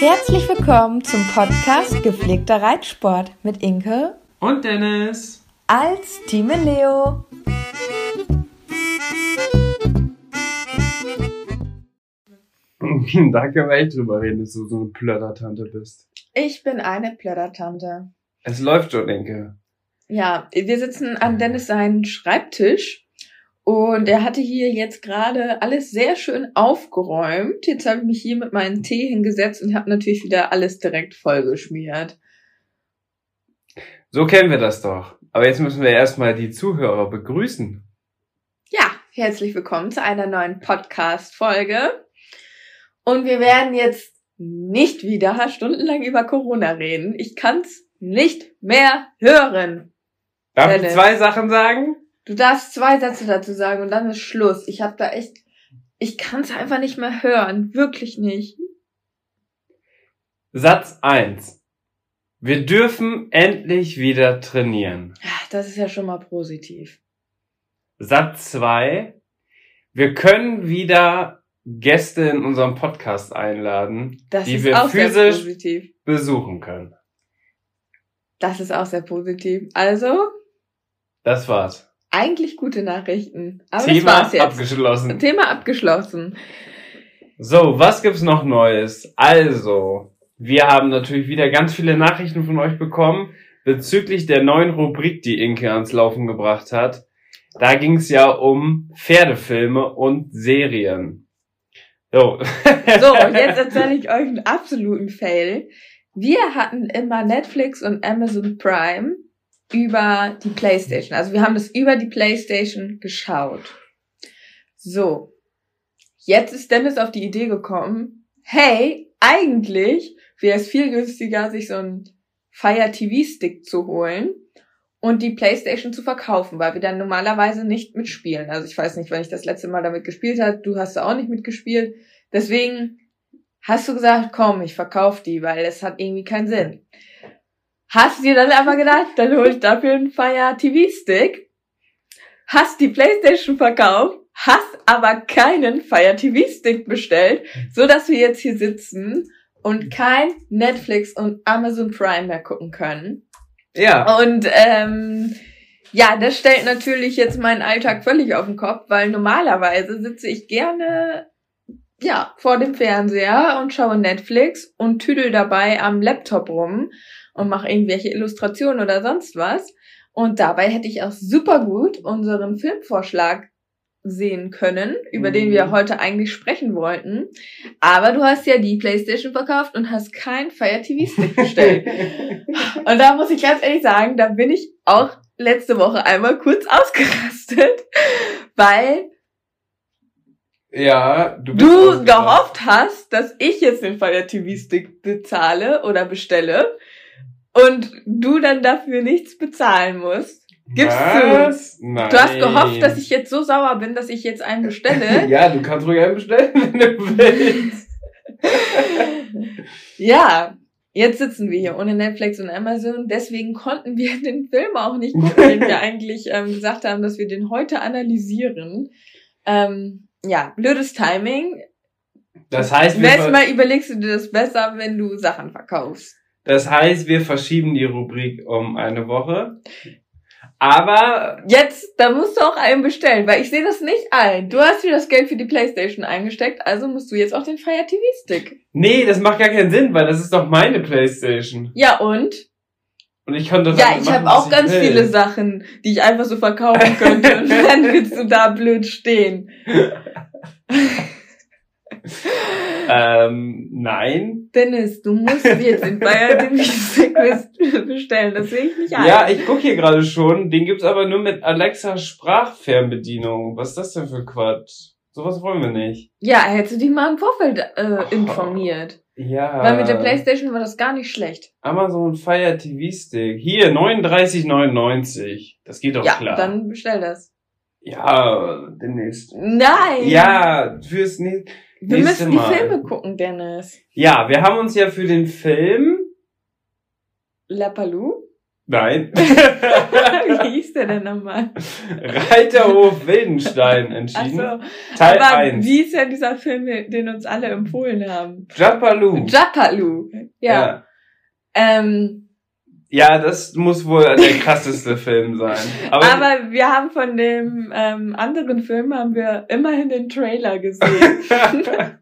Herzlich willkommen zum Podcast Gepflegter Reitsport mit Inke und Dennis als Team Leo. da können wir echt drüber reden, dass du so eine Plördertante bist. Ich bin eine Plördertante. Es läuft schon, Inke. Ja, wir sitzen an Dennis seinen Schreibtisch und er hatte hier jetzt gerade alles sehr schön aufgeräumt. Jetzt habe ich mich hier mit meinem Tee hingesetzt und habe natürlich wieder alles direkt vollgeschmiert. So kennen wir das doch. Aber jetzt müssen wir erstmal die Zuhörer begrüßen. Ja, herzlich willkommen zu einer neuen Podcast-Folge. Und wir werden jetzt nicht wieder stundenlang über Corona reden. Ich kann's nicht mehr hören. Darf Dennis. ich zwei Sachen sagen? Du darfst zwei Sätze dazu sagen und dann ist Schluss. Ich habe da echt, ich kann es einfach nicht mehr hören, wirklich nicht. Satz eins: Wir dürfen endlich wieder trainieren. Das ist ja schon mal positiv. Satz zwei: Wir können wieder Gäste in unserem Podcast einladen, das die wir physisch besuchen können. Das ist auch sehr positiv. Also, das war's. Eigentlich gute Nachrichten. Aber Thema das war's jetzt. abgeschlossen. Thema abgeschlossen. So, was gibt's noch Neues? Also, wir haben natürlich wieder ganz viele Nachrichten von euch bekommen bezüglich der neuen Rubrik, die Inke ans Laufen gebracht hat. Da ging's ja um Pferdefilme und Serien. So. so, und jetzt erzähle ich euch einen absoluten Fail. Wir hatten immer Netflix und Amazon Prime über die PlayStation. Also wir haben das über die PlayStation geschaut. So. Jetzt ist Dennis auf die Idee gekommen, hey, eigentlich wäre es viel günstiger, sich so einen Fire TV Stick zu holen und die PlayStation zu verkaufen, weil wir dann normalerweise nicht mitspielen. Also ich weiß nicht, wann ich das letzte Mal damit gespielt habe. Du hast da auch nicht mitgespielt. Deswegen hast du gesagt, komm, ich verkaufe die, weil es hat irgendwie keinen Sinn. Hast dir dann aber gedacht, dann hol ich dafür einen Fire TV Stick. Hast die Playstation verkauft, hast aber keinen Fire TV Stick bestellt, so dass wir jetzt hier sitzen und kein Netflix und Amazon Prime mehr gucken können. Ja. Und ähm, ja, das stellt natürlich jetzt meinen Alltag völlig auf den Kopf, weil normalerweise sitze ich gerne ja vor dem Fernseher und schaue Netflix und tüdel dabei am Laptop rum und mache irgendwelche Illustrationen oder sonst was. Und dabei hätte ich auch super gut unseren Filmvorschlag sehen können, über mhm. den wir mhm. heute eigentlich sprechen wollten. Aber du hast ja die Playstation verkauft und hast kein Fire TV Stick bestellt. und da muss ich ganz ehrlich sagen, da bin ich auch letzte Woche einmal kurz ausgerastet, weil ja, du, du gehofft hast, dass ich jetzt den Fire TV Stick bezahle oder bestelle und du dann dafür nichts bezahlen musst. Gibst Was? du. Nein. Du hast gehofft, dass ich jetzt so sauer bin, dass ich jetzt einen bestelle. ja, du kannst ruhig einen bestellen, wenn du willst. ja, jetzt sitzen wir hier ohne Netflix und Amazon. Deswegen konnten wir den Film auch nicht gucken, den wir eigentlich ähm, gesagt haben, dass wir den heute analysieren. Ähm, ja, blödes Timing. Das heißt, nächstes Mal überlegst du dir das besser, wenn du Sachen verkaufst. Das heißt, wir verschieben die Rubrik um eine Woche. Aber. Jetzt, da musst du auch einen bestellen, weil ich sehe das nicht ein. Du hast dir das Geld für die Playstation eingesteckt, also musst du jetzt auch den Fire TV Stick. Nee, das macht gar keinen Sinn, weil das ist doch meine Playstation. Ja, und? Und ich konnte Ja, ich habe auch ganz will. viele Sachen, die ich einfach so verkaufen könnte. und dann willst du da blöd stehen. ähm, nein. Dennis, du musst jetzt in Bayern den Music bestellen. Das sehe ich nicht ein. Ja, ich gucke hier gerade schon. Den gibt's aber nur mit Alexa Sprachfernbedienung. Was ist das denn für Quatsch? Sowas wollen wir nicht. Ja, hättest du dich mal im Vorfeld äh, informiert. Ja. Weil mit der Playstation war das gar nicht schlecht. Amazon Fire TV Stick. Hier, 39,99. Das geht doch ja, klar. dann bestell das. Ja, demnächst. Nein! Ja, fürs nächste Wir nächste müssen die Mal. Filme gucken, Dennis. Ja, wir haben uns ja für den Film. Lapaloo? Nein. Wie hieß der denn nochmal? Reiterhof Wildenstein entschieden. Achso. Teil Aber 1. wie ist ja dieser Film, den uns alle empfohlen haben? Japaloo. Japaloo. Ja. ja. Ähm, Ja, das muss wohl der krasseste Film sein. Aber, aber wir haben von dem ähm, anderen Film haben wir immerhin den Trailer gesehen.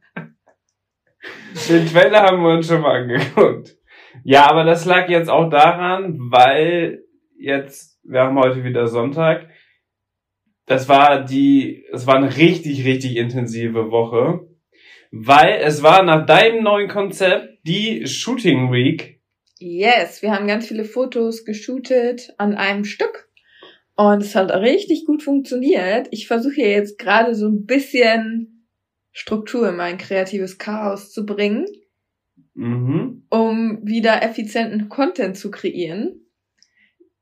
den Trailer haben wir uns schon mal angeguckt. Ja, aber das lag jetzt auch daran, weil jetzt, wir haben heute wieder Sonntag. Das war die, es war eine richtig, richtig intensive Woche. Weil es war nach deinem neuen Konzept die Shooting Week. Yes, wir haben ganz viele Fotos geshootet an einem Stück. Und es hat richtig gut funktioniert. Ich versuche hier jetzt gerade so ein bisschen Struktur in mein kreatives Chaos zu bringen. Mhm. um wieder effizienten Content zu kreieren.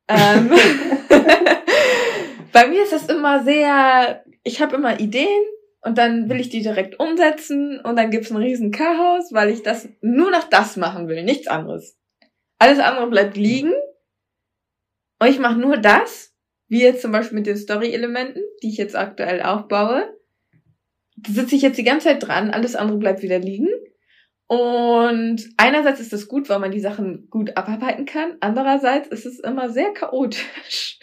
Ähm, bei mir ist das immer sehr, ich habe immer Ideen und dann will ich die direkt umsetzen und dann gibt's ein riesen Chaos, weil ich das nur noch das machen will, nichts anderes. Alles andere bleibt liegen und ich mache nur das, wie jetzt zum Beispiel mit den Story-Elementen, die ich jetzt aktuell aufbaue. Da sitze ich jetzt die ganze Zeit dran, alles andere bleibt wieder liegen. Und einerseits ist das gut, weil man die Sachen gut abarbeiten kann. Andererseits ist es immer sehr chaotisch.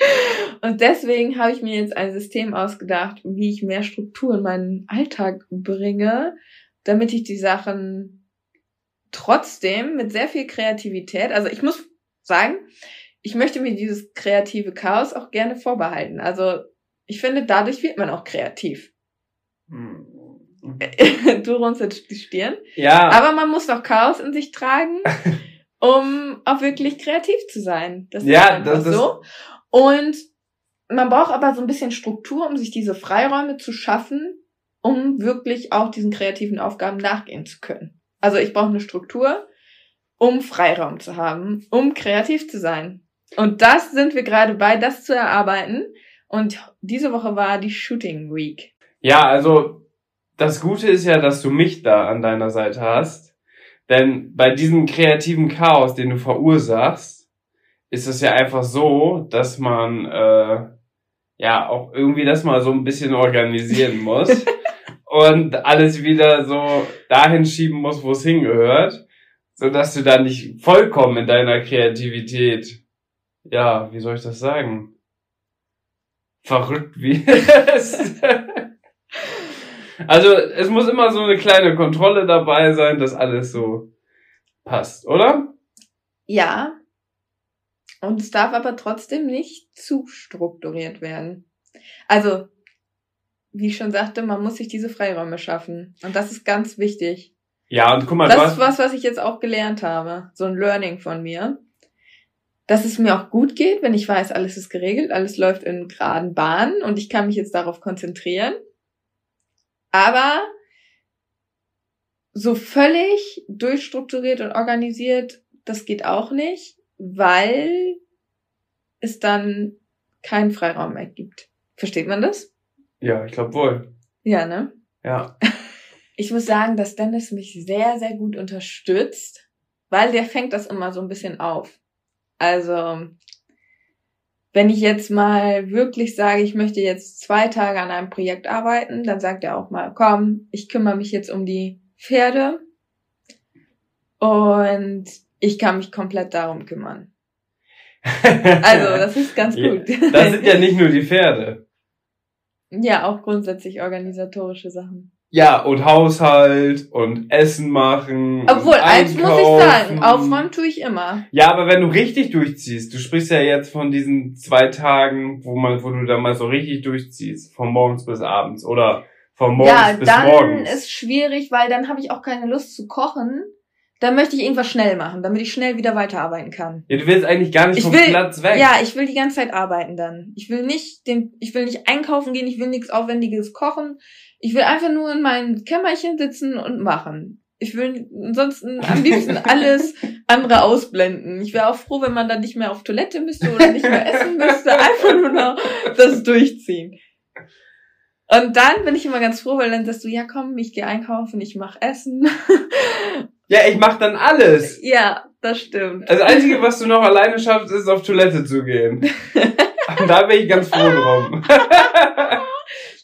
Und deswegen habe ich mir jetzt ein System ausgedacht, wie ich mehr Struktur in meinen Alltag bringe, damit ich die Sachen trotzdem mit sehr viel Kreativität, also ich muss sagen, ich möchte mir dieses kreative Chaos auch gerne vorbehalten. Also ich finde, dadurch wird man auch kreativ. du runzelst die Stirn. Ja. Aber man muss noch Chaos in sich tragen, um auch wirklich kreativ zu sein. Das Ja, ist das ist- so. Und man braucht aber so ein bisschen Struktur, um sich diese Freiräume zu schaffen, um wirklich auch diesen kreativen Aufgaben nachgehen zu können. Also ich brauche eine Struktur, um Freiraum zu haben, um kreativ zu sein. Und das sind wir gerade bei, das zu erarbeiten. Und diese Woche war die Shooting Week. Ja, also das Gute ist ja, dass du mich da an deiner Seite hast. Denn bei diesem kreativen Chaos, den du verursachst, ist es ja einfach so, dass man äh, ja auch irgendwie das mal so ein bisschen organisieren muss und alles wieder so dahin schieben muss, wo es hingehört, so dass du da nicht vollkommen in deiner Kreativität, ja, wie soll ich das sagen? Verrückt es. Also es muss immer so eine kleine Kontrolle dabei sein, dass alles so passt, oder? Ja. Und es darf aber trotzdem nicht zu strukturiert werden. Also, wie ich schon sagte, man muss sich diese Freiräume schaffen. Und das ist ganz wichtig. Ja, und guck mal, Das ist was, was ich jetzt auch gelernt habe. So ein Learning von mir. Dass es mir auch gut geht, wenn ich weiß, alles ist geregelt, alles läuft in geraden Bahnen und ich kann mich jetzt darauf konzentrieren. Aber so völlig durchstrukturiert und organisiert, das geht auch nicht, weil es dann keinen Freiraum mehr gibt. Versteht man das? Ja, ich glaube wohl. Ja, ne? Ja. Ich muss sagen, dass Dennis mich sehr, sehr gut unterstützt, weil der fängt das immer so ein bisschen auf. Also, wenn ich jetzt mal wirklich sage, ich möchte jetzt zwei Tage an einem Projekt arbeiten, dann sagt er auch mal, komm, ich kümmere mich jetzt um die Pferde und ich kann mich komplett darum kümmern. Also, das ist ganz gut. Das sind ja nicht nur die Pferde. Ja, auch grundsätzlich organisatorische Sachen. Ja, und Haushalt und Essen machen. Obwohl, eins muss ich sagen, aufräumen tue ich immer. Ja, aber wenn du richtig durchziehst, du sprichst ja jetzt von diesen zwei Tagen, wo man, wo du da mal so richtig durchziehst, von morgens bis abends oder Von morgens ja, bis dann morgens. ist schwierig, weil dann habe ich auch keine Lust zu kochen. Dann möchte ich irgendwas schnell machen, damit ich schnell wieder weiterarbeiten kann. ja, du willst eigentlich gar nicht Ich vom will, Platz weg. ja, ich will die ganze Zeit arbeiten dann. Ich will nicht den, ich will nicht einkaufen gehen, ich will nichts Aufwendiges kochen. Ich will einfach nur in meinem Kämmerchen sitzen und machen. Ich will ansonsten am liebsten alles andere ausblenden. Ich wäre auch froh, wenn man dann nicht mehr auf Toilette müsste oder nicht mehr essen müsste. Einfach nur noch das durchziehen. Und dann bin ich immer ganz froh, weil dann sagst du, ja komm, ich gehe einkaufen, ich mach Essen. Ja, ich mach dann alles. ja, das stimmt. Das Einzige, was du noch alleine schaffst, ist auf Toilette zu gehen. Da bin ich ganz froh drum.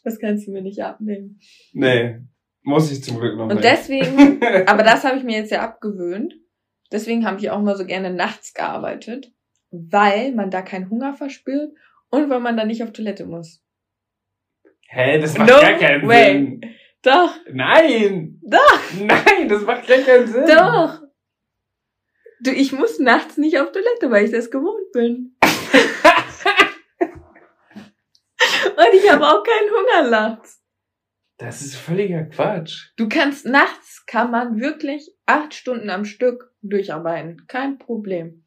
Das kannst du mir nicht abnehmen. nee, muss ich zum Glück noch Und nicht. deswegen, aber das habe ich mir jetzt ja abgewöhnt. Deswegen habe ich auch mal so gerne nachts gearbeitet, weil man da keinen Hunger verspürt und weil man da nicht auf Toilette muss. Hä, das macht No gar keinen way. Sinn. Doch, Nein! Doch. Nein, das macht gar keinen Sinn. doch. Du, ich muss nachts nicht auf Toilette, weil ich das gewohnt bin. und ich habe auch keinen Hunger nachts. Das ist völliger Quatsch. Du kannst nachts kann man wirklich acht Stunden am Stück durcharbeiten. Kein Problem.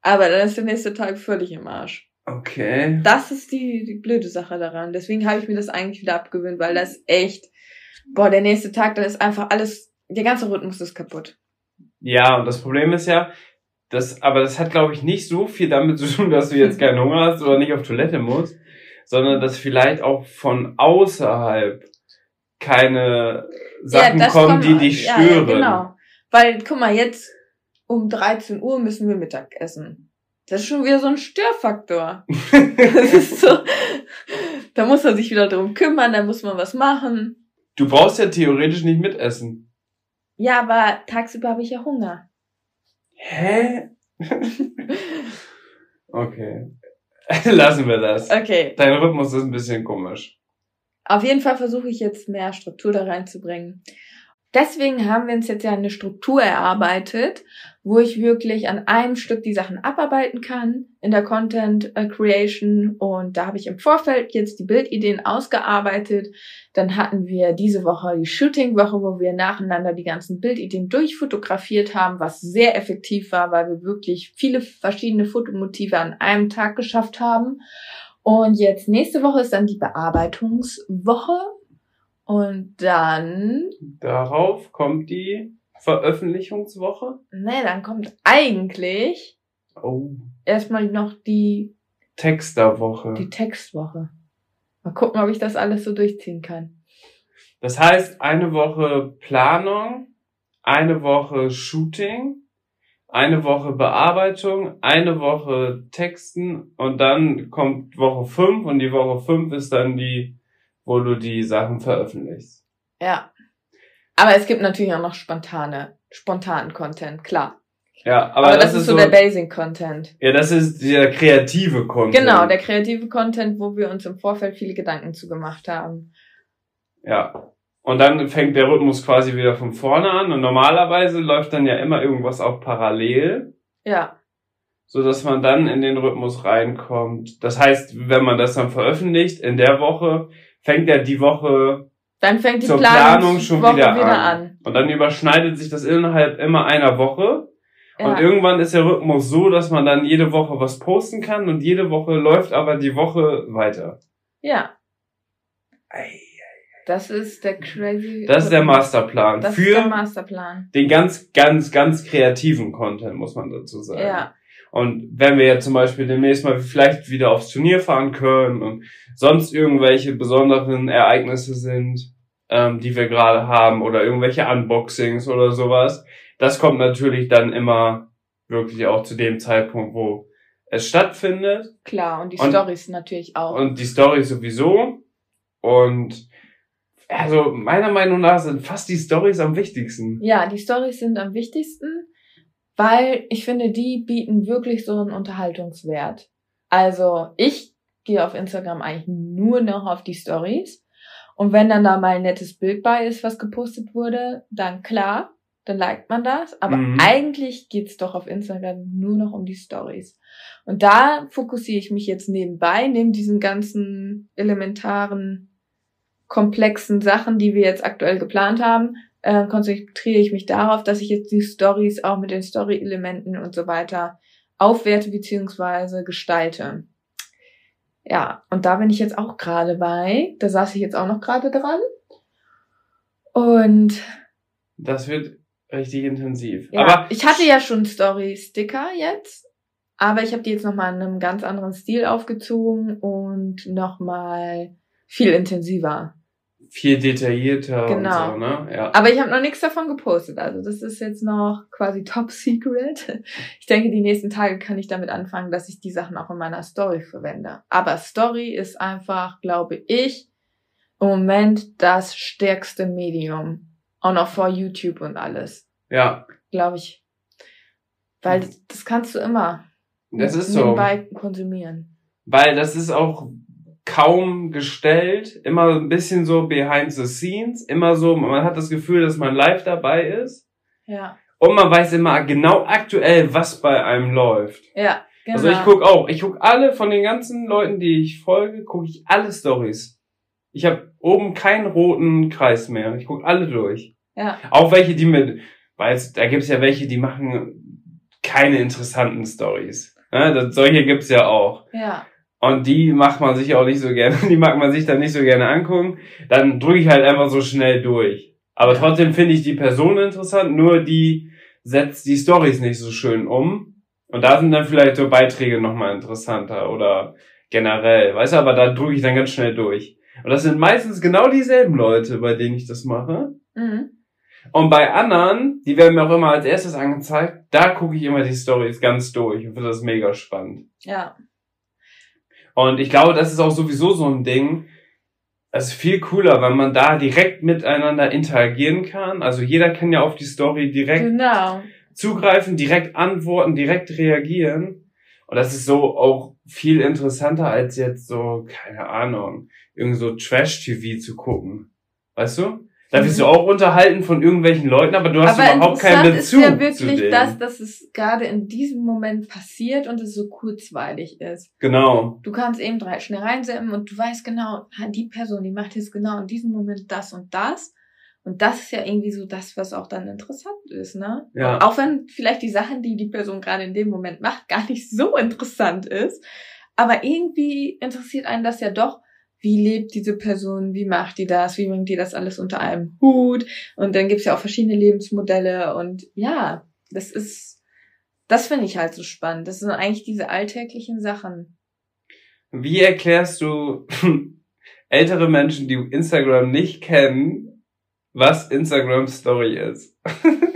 Aber dann ist der nächste Tag völlig im Arsch. Okay. Das ist die, die blöde Sache daran. Deswegen habe ich mir das eigentlich wieder abgewöhnt, weil das echt, boah, der nächste Tag, dann ist einfach alles, der ganze Rhythmus ist kaputt. Ja, und das Problem ist ja, das, aber das hat, glaube ich, nicht so viel damit zu tun, dass du jetzt keinen Hunger hast oder nicht auf Toilette musst, sondern dass vielleicht auch von außerhalb keine Sachen das kommen, die dich ja, stören. Ja, genau. Weil, guck mal, jetzt um 13 Uhr müssen wir Mittag essen. Das ist schon wieder so ein Störfaktor. Das ist so, da muss man sich wieder drum kümmern, da muss man was machen. Du brauchst ja theoretisch nicht mitessen. Ja, aber tagsüber habe ich ja Hunger. Hä? okay. Lassen wir das. Okay. Dein Rhythmus ist ein bisschen komisch. Auf jeden Fall versuche ich jetzt mehr Struktur da reinzubringen. Deswegen haben wir uns jetzt ja eine Struktur erarbeitet, wo ich wirklich an einem Stück die Sachen abarbeiten kann in der Content äh, Creation. Und da habe ich im Vorfeld jetzt die Bildideen ausgearbeitet. Dann hatten wir diese Woche die Shooting-Woche, wo wir nacheinander die ganzen Bildideen durchfotografiert haben, was sehr effektiv war, weil wir wirklich viele verschiedene Fotomotive an einem Tag geschafft haben. Und jetzt nächste Woche ist dann die Bearbeitungswoche. Und dann, Darauf kommt die Veröffentlichungswoche. ne, dann kommt eigentlich Oh. erstmal noch die, Texterwoche. die Textwoche. Mal gucken, ob ich das alles so durchziehen kann. Das heißt, eine Woche Planung, eine Woche Shooting, eine Woche Bearbeitung, eine Woche Texten und dann kommt Woche 5 und die Woche 5 ist dann die, wo du die Sachen veröffentlichst. Ja. Aber es gibt natürlich auch noch spontane, spontanen Content, klar. Ja, aber, Aber, das, ist so der Basic Content. ja, das ist der kreative Content. Genau, der kreative Content, wo wir uns im Vorfeld viele Gedanken zu gemacht haben. Ja. Und dann fängt der Rhythmus quasi wieder von vorne an und normalerweise läuft dann ja immer irgendwas auch parallel. Ja, so dass man dann in den Rhythmus reinkommt. Das heißt, wenn man das dann veröffentlicht in der Woche, fängt ja die Woche dann fängt die Zur Planung Planung schon Woche wieder wieder an. an. und dann überschneidet sich das innerhalb immer einer Woche Ja. und irgendwann ist der Rhythmus so, dass man dann jede Woche was posten kann und jede Woche läuft aber die Woche weiter. ja. Das ist der crazy. Das ist der Masterplan Das ist der für Masterplan. den ganz, ganz, ganz kreativen Content, muss man dazu sagen. Ja. Und wenn wir jetzt zum Beispiel demnächst mal vielleicht wieder aufs Turnier fahren können und sonst irgendwelche besonderen Ereignisse sind, ähm, die wir gerade haben oder irgendwelche Unboxings oder sowas, das kommt natürlich dann immer wirklich auch zu dem Zeitpunkt, wo es stattfindet Klar, und die Und- Stories natürlich auch. und die Story sowieso. Und also meiner Meinung nach sind fast die Stories am wichtigsten. ja, die Stories sind am wichtigsten, weil ich finde, die bieten wirklich so einen Unterhaltungswert. Also ich gehe auf Instagram eigentlich nur noch auf die Stories. Und wenn dann da mal ein nettes Bild bei ist, was gepostet wurde, dann klar, dann liked man das. Aber Mhm. eigentlich geht's doch auf Instagram nur noch um die Stories. Und da fokussiere ich mich jetzt nebenbei, neben diesen ganzen elementaren komplexen Sachen, die wir jetzt aktuell geplant haben, äh, konzentriere ich mich darauf, dass ich jetzt die Stories auch mit den Story-Elementen und so weiter aufwerte beziehungsweise gestalte. Ja, und da bin ich jetzt auch gerade bei. Da saß ich jetzt auch noch gerade dran. Und Das wird richtig intensiv. ja, Aber ich hatte ja schon Story-Sticker jetzt, aber ich habe die jetzt nochmal in einem ganz anderen Stil aufgezogen und nochmal viel intensiver. Viel detaillierter Genau. und so, ne? Ja. Aber ich habe noch nichts davon gepostet. Also das ist jetzt noch quasi top secret. Ich denke, die nächsten Tage kann ich damit anfangen, dass ich die Sachen auch in meiner Story verwende. Aber Story ist einfach, glaube ich, im Moment das stärkste Medium. Auch noch vor YouTube und alles. ja, Glaube ich. Weil das, das kannst du immer das ist so. nebenbei konsumieren. Weil das ist auch kaum gestellt, immer ein bisschen so behind the scenes, immer so, man hat das Gefühl, dass man live dabei ist Ja. und man weiß immer genau aktuell, was bei einem läuft. Ja, genau. Also ich guck auch, ich guck alle von den ganzen Leuten, die ich folge, gucke ich alle Stories. Ich habe oben keinen roten Kreis mehr. Ich guck alle durch. Ja, Auch welche, die mit, weil es- da gibt's ja welche, die machen keine interessanten Stories. Ne? Das, solche gibt's ja auch. ja, Und die macht man sich auch nicht so gerne, die mag man sich dann nicht so gerne angucken. Dann drücke ich halt einfach so schnell durch. Aber trotzdem finde ich die Person interessant, nur die setzt die Stories nicht so schön um. Und da sind dann vielleicht so Beiträge nochmal interessanter oder generell, weißt du, aber da drücke ich dann ganz schnell durch. Und das sind meistens genau dieselben Leute, bei denen ich das mache. mhm. Und bei anderen, die werden mir auch immer als erstes angezeigt, da gucke ich immer die Stories ganz durch und finde das mega spannend. ja, Und ich glaube, das ist auch sowieso so ein Ding. Es ist viel cooler, weil man da direkt miteinander interagieren kann. Also jeder kann ja auf die Story direkt genau. zugreifen, direkt antworten, direkt reagieren. Und das ist so auch viel interessanter als jetzt so, keine Ahnung, irgend so Trash-TV zu gucken. Weißt du? Da wirst du auch unterhalten von irgendwelchen Leuten, aber du hast Aber überhaupt keinen interessant ist Bezug ja wirklich das, dass es gerade in diesem Moment passiert und es so kurzweilig ist. Genau. Du kannst eben drei schnell reinsetzen und du weißt genau, die Person, die macht jetzt genau in diesem Moment das und das. Und das ist ja irgendwie so das, was auch dann interessant ist, ne? Ja. Auch wenn vielleicht die Sachen, die die Person gerade in dem Moment macht, gar nicht so interessant ist. Aber irgendwie interessiert einen das ja doch. Wie lebt diese Person? Wie macht die das? Wie bringt die das alles unter einem Hut? Und dann gibt's ja auch verschiedene Lebensmodelle. Und ja, das ist, das finde ich halt so spannend. Das sind eigentlich diese alltäglichen Sachen. Wie erklärst du ältere Menschen, die Instagram nicht kennen, was Instagram Story ist?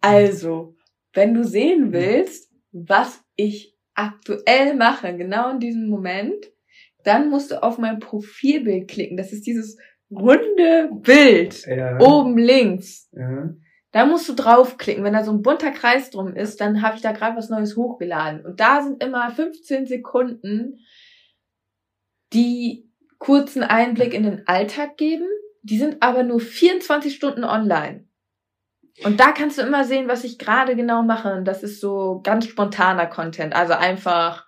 Also, wenn du sehen willst, was ich aktuell mache, genau in diesem Moment, dann musst du auf mein Profilbild klicken. Das ist dieses runde Bild Ja. oben links. ja. Da musst du draufklicken. Wenn da so ein bunter Kreis drum ist, dann habe ich da gerade was Neues hochgeladen. Und da sind immer 15 Sekunden, die kurzen Einblick in den Alltag geben. Die sind aber nur 24 Stunden online. Und da kannst du immer sehen, was ich gerade genau mache. Und das ist so ganz spontaner Content. Also einfach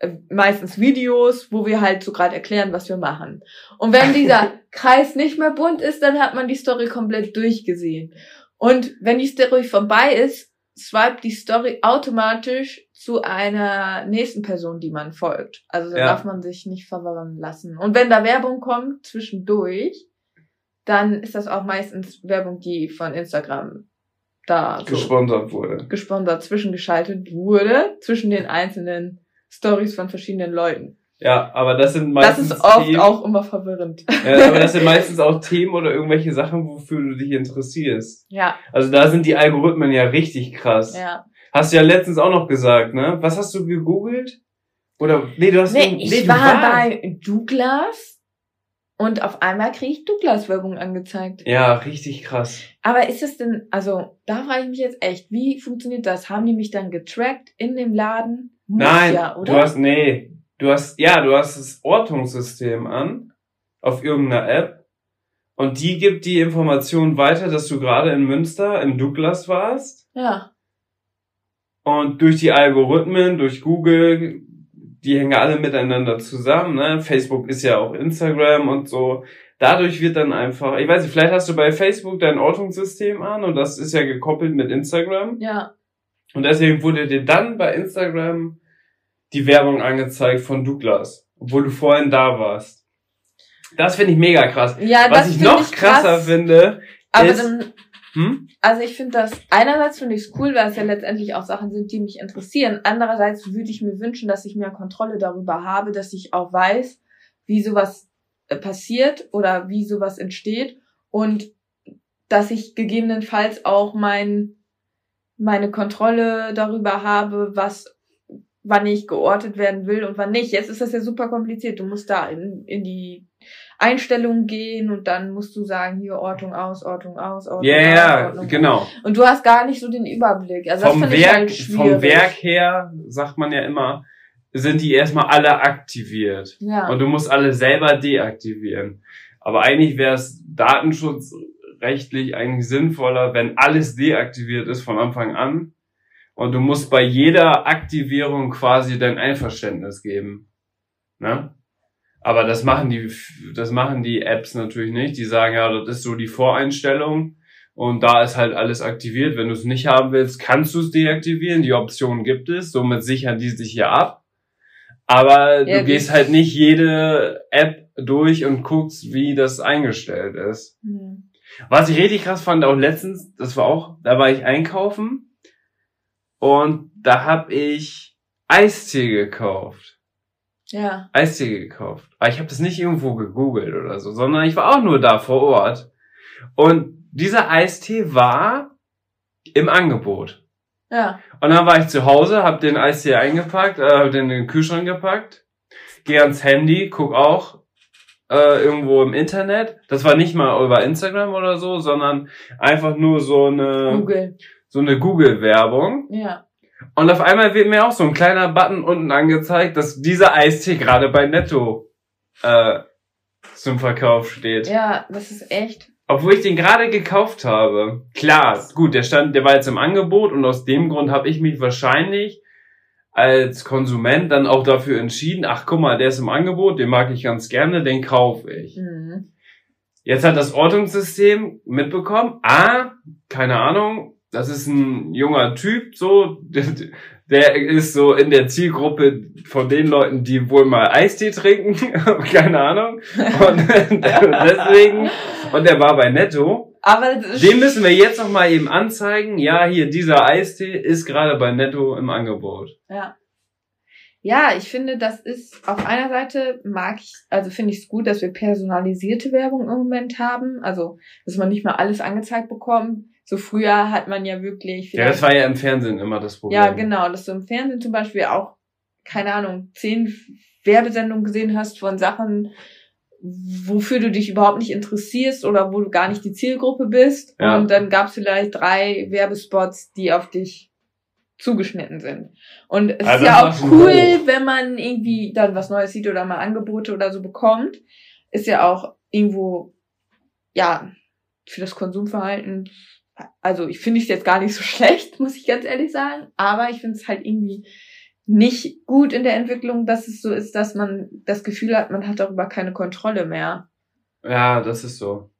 äh, meistens Videos, wo wir halt so gerade erklären, was wir machen. Und wenn dieser Kreis nicht mehr bunt ist, dann hat man die Story komplett durchgesehen. Und wenn die Story vorbei ist, swipe die Story automatisch zu einer nächsten Person, die man folgt. Also da Ja. darf man sich nicht verwirren lassen. Und wenn da Werbung kommt zwischendurch, dann ist das auch meistens Werbung, die von Instagram da so Gesponsert wurde. gesponsert zwischengeschaltet wurde, zwischen den einzelnen Stories von verschiedenen Leuten. Ja, aber das sind Das meistens ist oft Themen, auch immer verwirrend. ja, aber das sind meistens auch Themen oder irgendwelche Sachen, wofür du dich interessierst. Ja, Also da sind die Algorithmen ja richtig krass. ja. Hast du ja letztens auch noch gesagt, ne? Was hast du gegoogelt? Oder nee, du hast Nee, ich war warst- bei Douglas und auf einmal kriege ich Douglas-Werbung angezeigt. Ja, richtig krass. Aber ist es denn, also da frage ich mich jetzt echt, wie funktioniert das? Haben die mich dann getrackt in dem Laden? Muss Nein, ja, oder? du hast nee, du hast ja, du hast das Ortungssystem an auf irgendeiner App und die gibt die Information weiter, dass du gerade in Münster im Douglas warst ja. Und durch die Algorithmen, durch Google, die hängen alle miteinander zusammen. Ne? Facebook ist ja auch Instagram und so. Dadurch wird dann einfach, ich weiß nicht, vielleicht hast du bei Facebook dein Ortungssystem an und das ist ja gekoppelt mit Instagram. Ja. Und deswegen wurde dir dann bei Instagram die Werbung angezeigt von Douglas, obwohl du vorhin da warst. Das finde ich mega krass. Ja, Was das ich noch ich krasser krass. finde, Aber ist, dann, hm? also ich finde das, einerseits finde ich es cool, weil es ja letztendlich auch Sachen sind, die mich interessieren. Andererseits würde ich mir wünschen, dass ich mehr Kontrolle darüber habe, dass ich auch weiß, wie sowas äh, passiert oder wie sowas entsteht und dass ich gegebenenfalls auch mein, meine Kontrolle darüber habe, was wann ich geortet werden will und wann nicht. Jetzt ist das ja super kompliziert. Du musst da in, in die Einstellungen gehen und dann musst du sagen, hier Ortung aus, Ortung aus, Ortung Ja, aus, ja, Ordnung genau. aus. Und du hast gar nicht so den Überblick. Also vom Werk, halt vom Werk her, sagt man ja immer, sind die erstmal alle aktiviert. Ja. Und du musst alle selber deaktivieren. Aber eigentlich wäre es datenschutzrechtlich eigentlich sinnvoller, wenn alles deaktiviert ist von Anfang an. Und du musst bei jeder Aktivierung quasi dein Einverständnis geben. Ne? Aber das machen die, das machen die Apps natürlich nicht. Die sagen ja, das ist so die Voreinstellung. Und da ist halt alles aktiviert. Wenn du es nicht haben willst, kannst du es deaktivieren. Die Option gibt es. Somit sichern die sich ja ab. Aber Ja, du gehst halt nicht jede App durch und guckst, wie das eingestellt ist. Hm. Was ich richtig krass fand, auch letztens, das war auch, da war ich einkaufen und da hab ich Eistee gekauft. Ja. Eistee gekauft. Aber ich habe das nicht irgendwo gegoogelt oder so, sondern ich war auch nur da vor Ort. Und dieser Eistee war im Angebot. Ja. Und dann war ich zu Hause, hab den Eistee eingepackt, äh, hab den in den Kühlschrank gepackt, geh ans Handy, guck auch äh, irgendwo im Internet. Das war nicht mal über Instagram oder so, sondern einfach nur so eine Google. so eine Google-Werbung. Ja. Und auf einmal wird mir auch so ein kleiner Button unten angezeigt, dass dieser Eistee gerade bei Netto äh, zum Verkauf steht. Ja, das ist echt. Obwohl ich den gerade gekauft habe. Klar, gut, der stand, der war jetzt im Angebot und aus dem Grund habe ich mich wahrscheinlich als Konsument dann auch dafür entschieden, ach guck mal, der ist im Angebot, den mag ich ganz gerne, den kaufe ich. Mhm. Jetzt hat das Ortungssystem mitbekommen, ah, keine Ahnung, das ist ein junger Typ, so, der, ist so in der Zielgruppe von den Leuten, die wohl mal Eistee trinken, keine Ahnung. Und deswegen, und der war bei Netto. Aber Den müssen wir jetzt noch mal eben anzeigen. Ja, hier, dieser Eistee ist gerade bei Netto im Angebot. Ja. Ja, ich finde, das ist auf einer Seite mag ich, also finde ich es gut, dass wir personalisierte Werbung im Moment haben. Also, dass man nicht mal alles angezeigt bekommt. So früher hat man ja wirklich. Ja, das war ja im Fernsehen immer das Problem. Ja, genau, dass du im Fernsehen zum Beispiel auch, keine Ahnung, zehn Werbesendungen gesehen hast von Sachen, wofür du dich überhaupt nicht interessierst oder wo du gar nicht die Zielgruppe bist. Ja. Und dann gab es vielleicht drei Werbespots, die auf dich zugeschnitten sind. Und es Also ist ja auch cool, wenn man irgendwie dann was Neues sieht oder mal Angebote oder so bekommt. Ist ja auch irgendwo, ja, für das Konsumverhalten also ich finde es jetzt gar nicht so schlecht, muss ich ganz ehrlich sagen, aber ich finde es halt irgendwie nicht gut in der Entwicklung, dass es so ist, dass man das Gefühl hat, man hat darüber keine Kontrolle mehr. Ja, das ist so.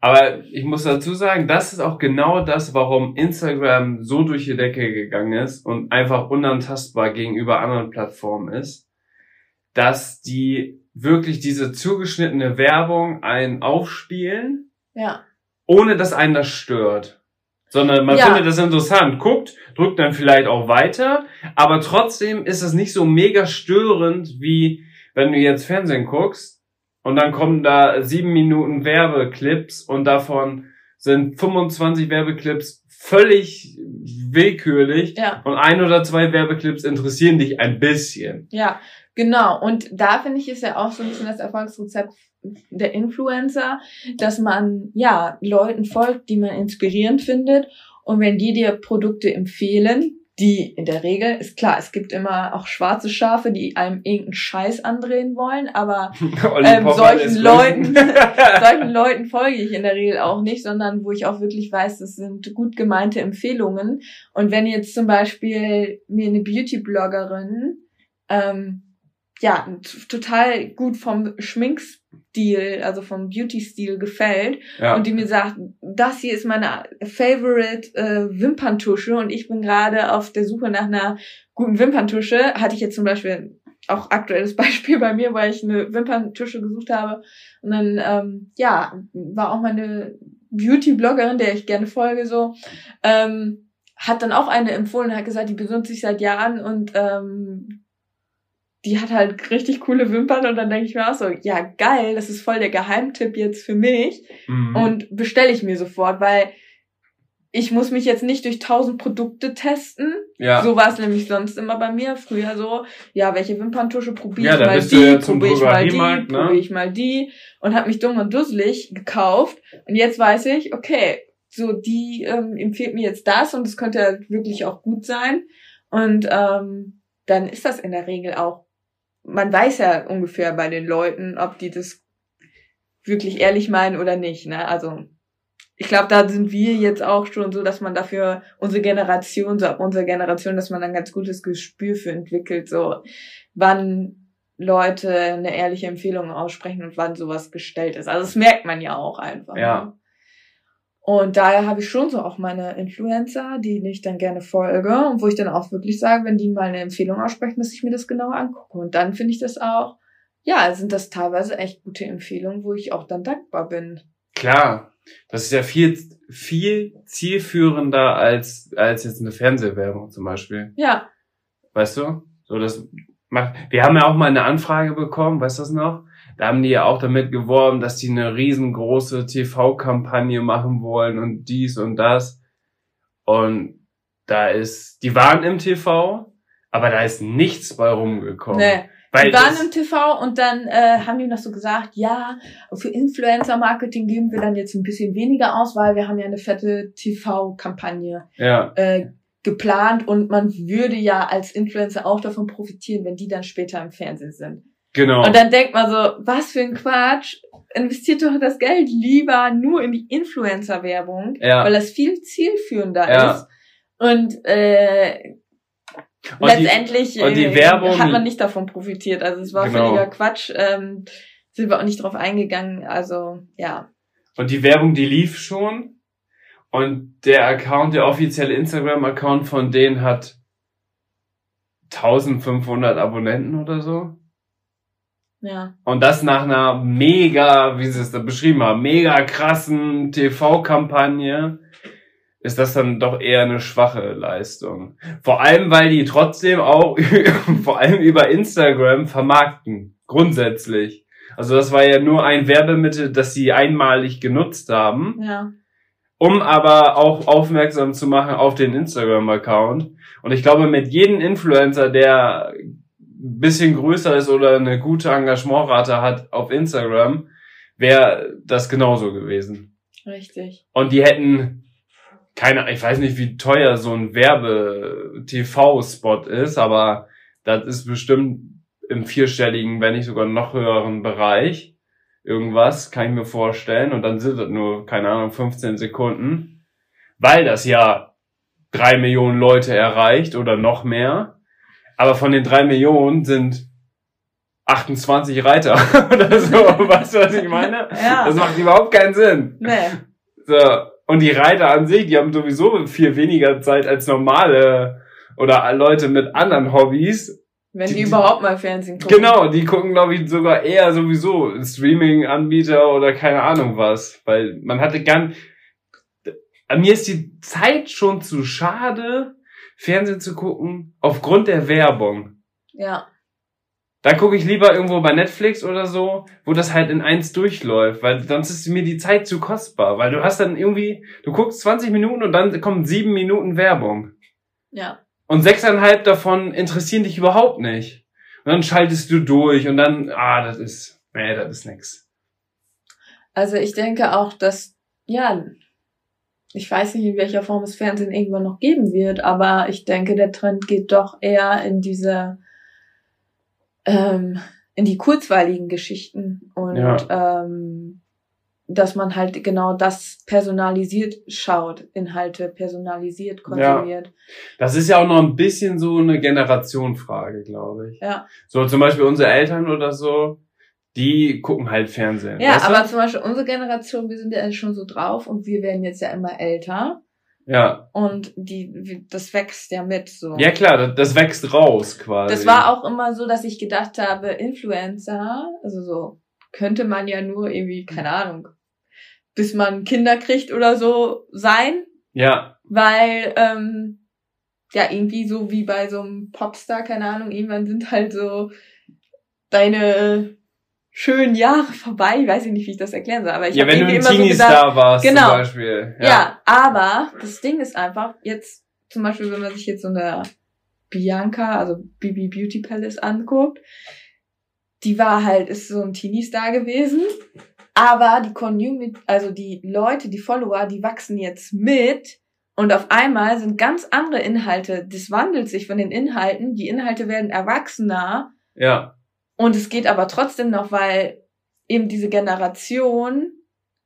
Aber ich muss dazu sagen, das ist auch genau das, warum Instagram so durch die Decke gegangen ist und einfach unantastbar gegenüber anderen Plattformen ist, dass die wirklich diese zugeschnittene Werbung einen aufspielen, Ja. Ohne dass einen das stört. Sondern man Ja. findet das interessant, guckt, drückt dann vielleicht auch weiter, aber trotzdem ist es nicht so mega störend, wie wenn du jetzt Fernsehen guckst und dann kommen da sieben Minuten Werbeclips und davon sind 25 Werbeclips völlig willkürlich Ja. und ein oder zwei Werbeclips interessieren dich ein bisschen. Ja, genau. Und da finde ich ist ja auch so ein bisschen das Erfolgsrezept der Influencer, dass man ja Leuten folgt, die man inspirierend findet. Und wenn die dir Produkte empfehlen, die in der Regel ist klar, es gibt immer auch schwarze Schafe, die einem irgendeinen Scheiß andrehen wollen, aber ähm, solchen Leuten, solchen Leuten folge ich in der Regel auch nicht, sondern wo ich auch wirklich weiß, das sind gut gemeinte Empfehlungen. Und wenn jetzt zum Beispiel mir eine Beauty-Bloggerin ähm, ja, total gut vom Schminkstil, also vom Beauty-Stil gefällt. Ja. und die mir sagt, das hier ist meine favorite äh, Wimperntusche. Und ich bin gerade auf der Suche nach einer guten Wimperntusche, hatte ich jetzt zum Beispiel auch aktuelles Beispiel bei mir, weil ich eine Wimperntusche gesucht habe. Und dann, ähm, ja, war auch meine Beauty-Bloggerin, der ich gerne folge, so, ähm, hat dann auch eine empfohlen, hat gesagt, die benutzt sich seit Jahren. Und ähm, die hat halt richtig coole Wimpern und dann denke ich mir auch so, ja geil, das ist voll der Geheimtipp jetzt für mich mhm. und bestelle ich mir sofort, weil ich muss mich jetzt nicht durch tausend Produkte testen. Ja. So war es nämlich sonst immer bei mir. Früher so, ja, welche Wimperntusche probiere ja, ich mal die, ja probiere ich mal die, ne? probiere ich mal die und habe mich dumm und dusselig gekauft. Und jetzt weiß ich, okay, so die ähm, empfiehlt mir jetzt das und es könnte halt wirklich auch gut sein. Und ähm, dann ist das in der Regel auch man weiß ja ungefähr bei den Leuten, ob die das wirklich ehrlich meinen oder nicht. Ne? Also ich glaube, da sind wir jetzt auch schon so, dass man dafür unsere Generation, so ab unserer Generation, dass man ein ganz gutes Gespür für entwickelt, so wann Leute eine ehrliche Empfehlung aussprechen und wann sowas gestellt ist. Also das merkt man ja auch einfach. Ja. Ne? Und daher habe ich schon so auch meine Influencer, die ich dann gerne folge und wo ich dann auch wirklich sage, wenn die mal eine Empfehlung aussprechen, dass ich mir das genauer angucke. Und dann finde ich das auch, ja, sind das teilweise echt gute Empfehlungen, wo ich auch dann dankbar bin. Klar, das ist ja viel, viel zielführender als, als jetzt eine Fernsehwerbung zum Beispiel. Ja. Weißt du? So, das macht, wir haben ja auch mal eine Anfrage bekommen, weißt du das noch? Da haben die ja auch damit geworben, dass die eine riesengroße TV-Kampagne machen wollen und dies und das. Und da ist, die waren im TV, aber da ist nichts bei rumgekommen. Nee. Weil die waren im TV und dann äh, haben die noch so gesagt, ja, für Influencer-Marketing geben wir dann jetzt ein bisschen weniger aus, weil wir haben ja eine fette TV-Kampagne ja. äh, geplant und man würde ja als Influencer auch davon profitieren, wenn die dann später im Fernsehen sind. Genau. Und dann denkt man so, was für ein Quatsch. Investiert doch das Geld lieber nur in die Influencer-Werbung, ja. weil das viel zielführender ja. ist. Und, äh, und letztendlich die, und die äh, Werbung, hat man nicht davon profitiert. Also es war genau. völliger Quatsch. Ähm, sind wir auch nicht drauf eingegangen. Also ja. Und die Werbung, die lief schon. Und der Account, der offizielle Instagram-Account von denen hat 1500 Abonnenten oder so. Ja. Und das nach einer mega, wie sie es da beschrieben haben, mega krassen TV-Kampagne ist das dann doch eher eine schwache Leistung. Vor allem, weil die trotzdem auch vor allem über Instagram vermarkten. Grundsätzlich. Also das war ja nur ein Werbemittel, das sie einmalig genutzt haben. Ja. Um aber auch aufmerksam zu machen auf den Instagram-Account. Und ich glaube, mit jedem Influencer, der bisschen größer ist oder eine gute Engagementrate hat auf Instagram, wäre das genauso gewesen. Richtig. Und die hätten keine, ich weiß nicht, wie teuer so ein Werbe-TV-Spot ist, aber das ist bestimmt im vierstelligen, wenn nicht sogar noch höheren Bereich. Irgendwas kann ich mir vorstellen. Und dann sind das nur, keine Ahnung, 15 Sekunden. Weil das ja drei Millionen Leute erreicht oder noch mehr. Aber von den drei Millionen sind 28 Reiter oder so. weißt du, was ich meine? Ja. Das macht überhaupt keinen Sinn. Nee. So. Und die Reiter an sich, die haben sowieso viel weniger Zeit als normale oder Leute mit anderen Hobbys. Wenn die, die überhaupt mal Fernsehen gucken. Genau, die gucken, glaube ich, sogar eher sowieso Streaming-Anbieter oder keine Ahnung was. Weil man hatte gern. Mir ist die Zeit schon zu schade, Fernsehen zu gucken, aufgrund der Werbung. Ja. Da gucke ich lieber irgendwo bei Netflix oder so, wo das halt in eins durchläuft, weil sonst ist mir die Zeit zu kostbar, weil du hast dann irgendwie, du guckst 20 Minuten und dann kommen sieben Minuten Werbung. Ja. Und sechseinhalb davon interessieren dich überhaupt nicht. Und dann schaltest du durch und dann, ah, das ist, nee, das ist nix. Also ich denke auch, dass, ja, ich weiß nicht, in welcher Form es Fernsehen irgendwann noch geben wird, aber ich denke, der Trend geht doch eher in diese, ähm, in die kurzweiligen Geschichten und ja. ähm, dass man halt genau das personalisiert schaut, Inhalte personalisiert konsumiert. Ja. Das ist ja auch noch ein bisschen so eine Generationfrage, glaube ich. Ja. So zum Beispiel unsere Eltern oder so, die gucken halt Fernsehen. Ja, aber du? zum Beispiel unsere Generation, wir sind ja schon so drauf und wir werden jetzt ja immer älter. Ja. Und die, das wächst ja mit so. Ja klar, das wächst raus quasi. Das war auch immer so, dass ich gedacht habe, Influencer, also so könnte man ja nur irgendwie, keine Ahnung, bis man Kinder kriegt oder so sein. Ja. Weil, ähm, ja, irgendwie so wie bei so einem Popstar, keine Ahnung, irgendwann sind halt so deine schönen Jahre vorbei. Ich weiß nicht, wie ich das erklären soll, aber ich ja, wenn du ein Teenie-Star so warst genau. zum Beispiel. Ja. ja, aber das Ding ist einfach, jetzt zum Beispiel, wenn man sich jetzt so eine Bianca, also BB Beauty Palace anguckt, die war halt, ist so ein Teenie-Star gewesen, aber die Community, also die Leute, die Follower, die wachsen jetzt mit und auf einmal sind ganz andere Inhalte. Das wandelt sich von den Inhalten. Die Inhalte werden erwachsener. Ja. Und es geht aber trotzdem noch, weil eben diese Generation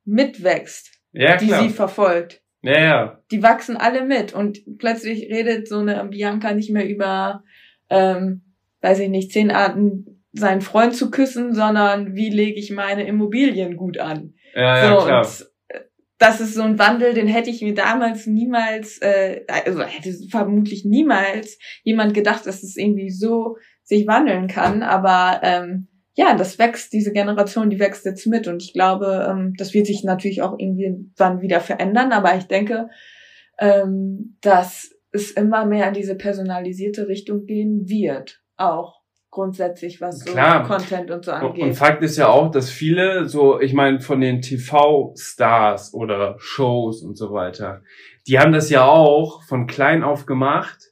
mitwächst, ja, die sie verfolgt. Ja, ja. Die wachsen alle mit und plötzlich redet so eine Bianca nicht mehr über, ähm, weiß ich nicht, zehn Arten seinen Freund zu küssen, sondern wie lege ich meine Immobilien gut an. Ja, ja, so, klar. Und das ist so ein Wandel, den hätte ich mir damals niemals, äh, also hätte vermutlich niemals jemand gedacht, dass es irgendwie so sich wandeln kann. Aber ähm, ja, das wächst, diese Generation, die wächst jetzt mit. Und ich glaube, ähm, das wird sich natürlich auch irgendwann wieder verändern. Aber ich denke, ähm, dass es immer mehr in diese personalisierte Richtung gehen wird. Auch grundsätzlich, was so Klar. Content und so angeht. Und Fakt ist ja auch, dass viele so, ich meine, von den TV-Stars oder Shows und so weiter, die haben das ja auch von klein auf gemacht,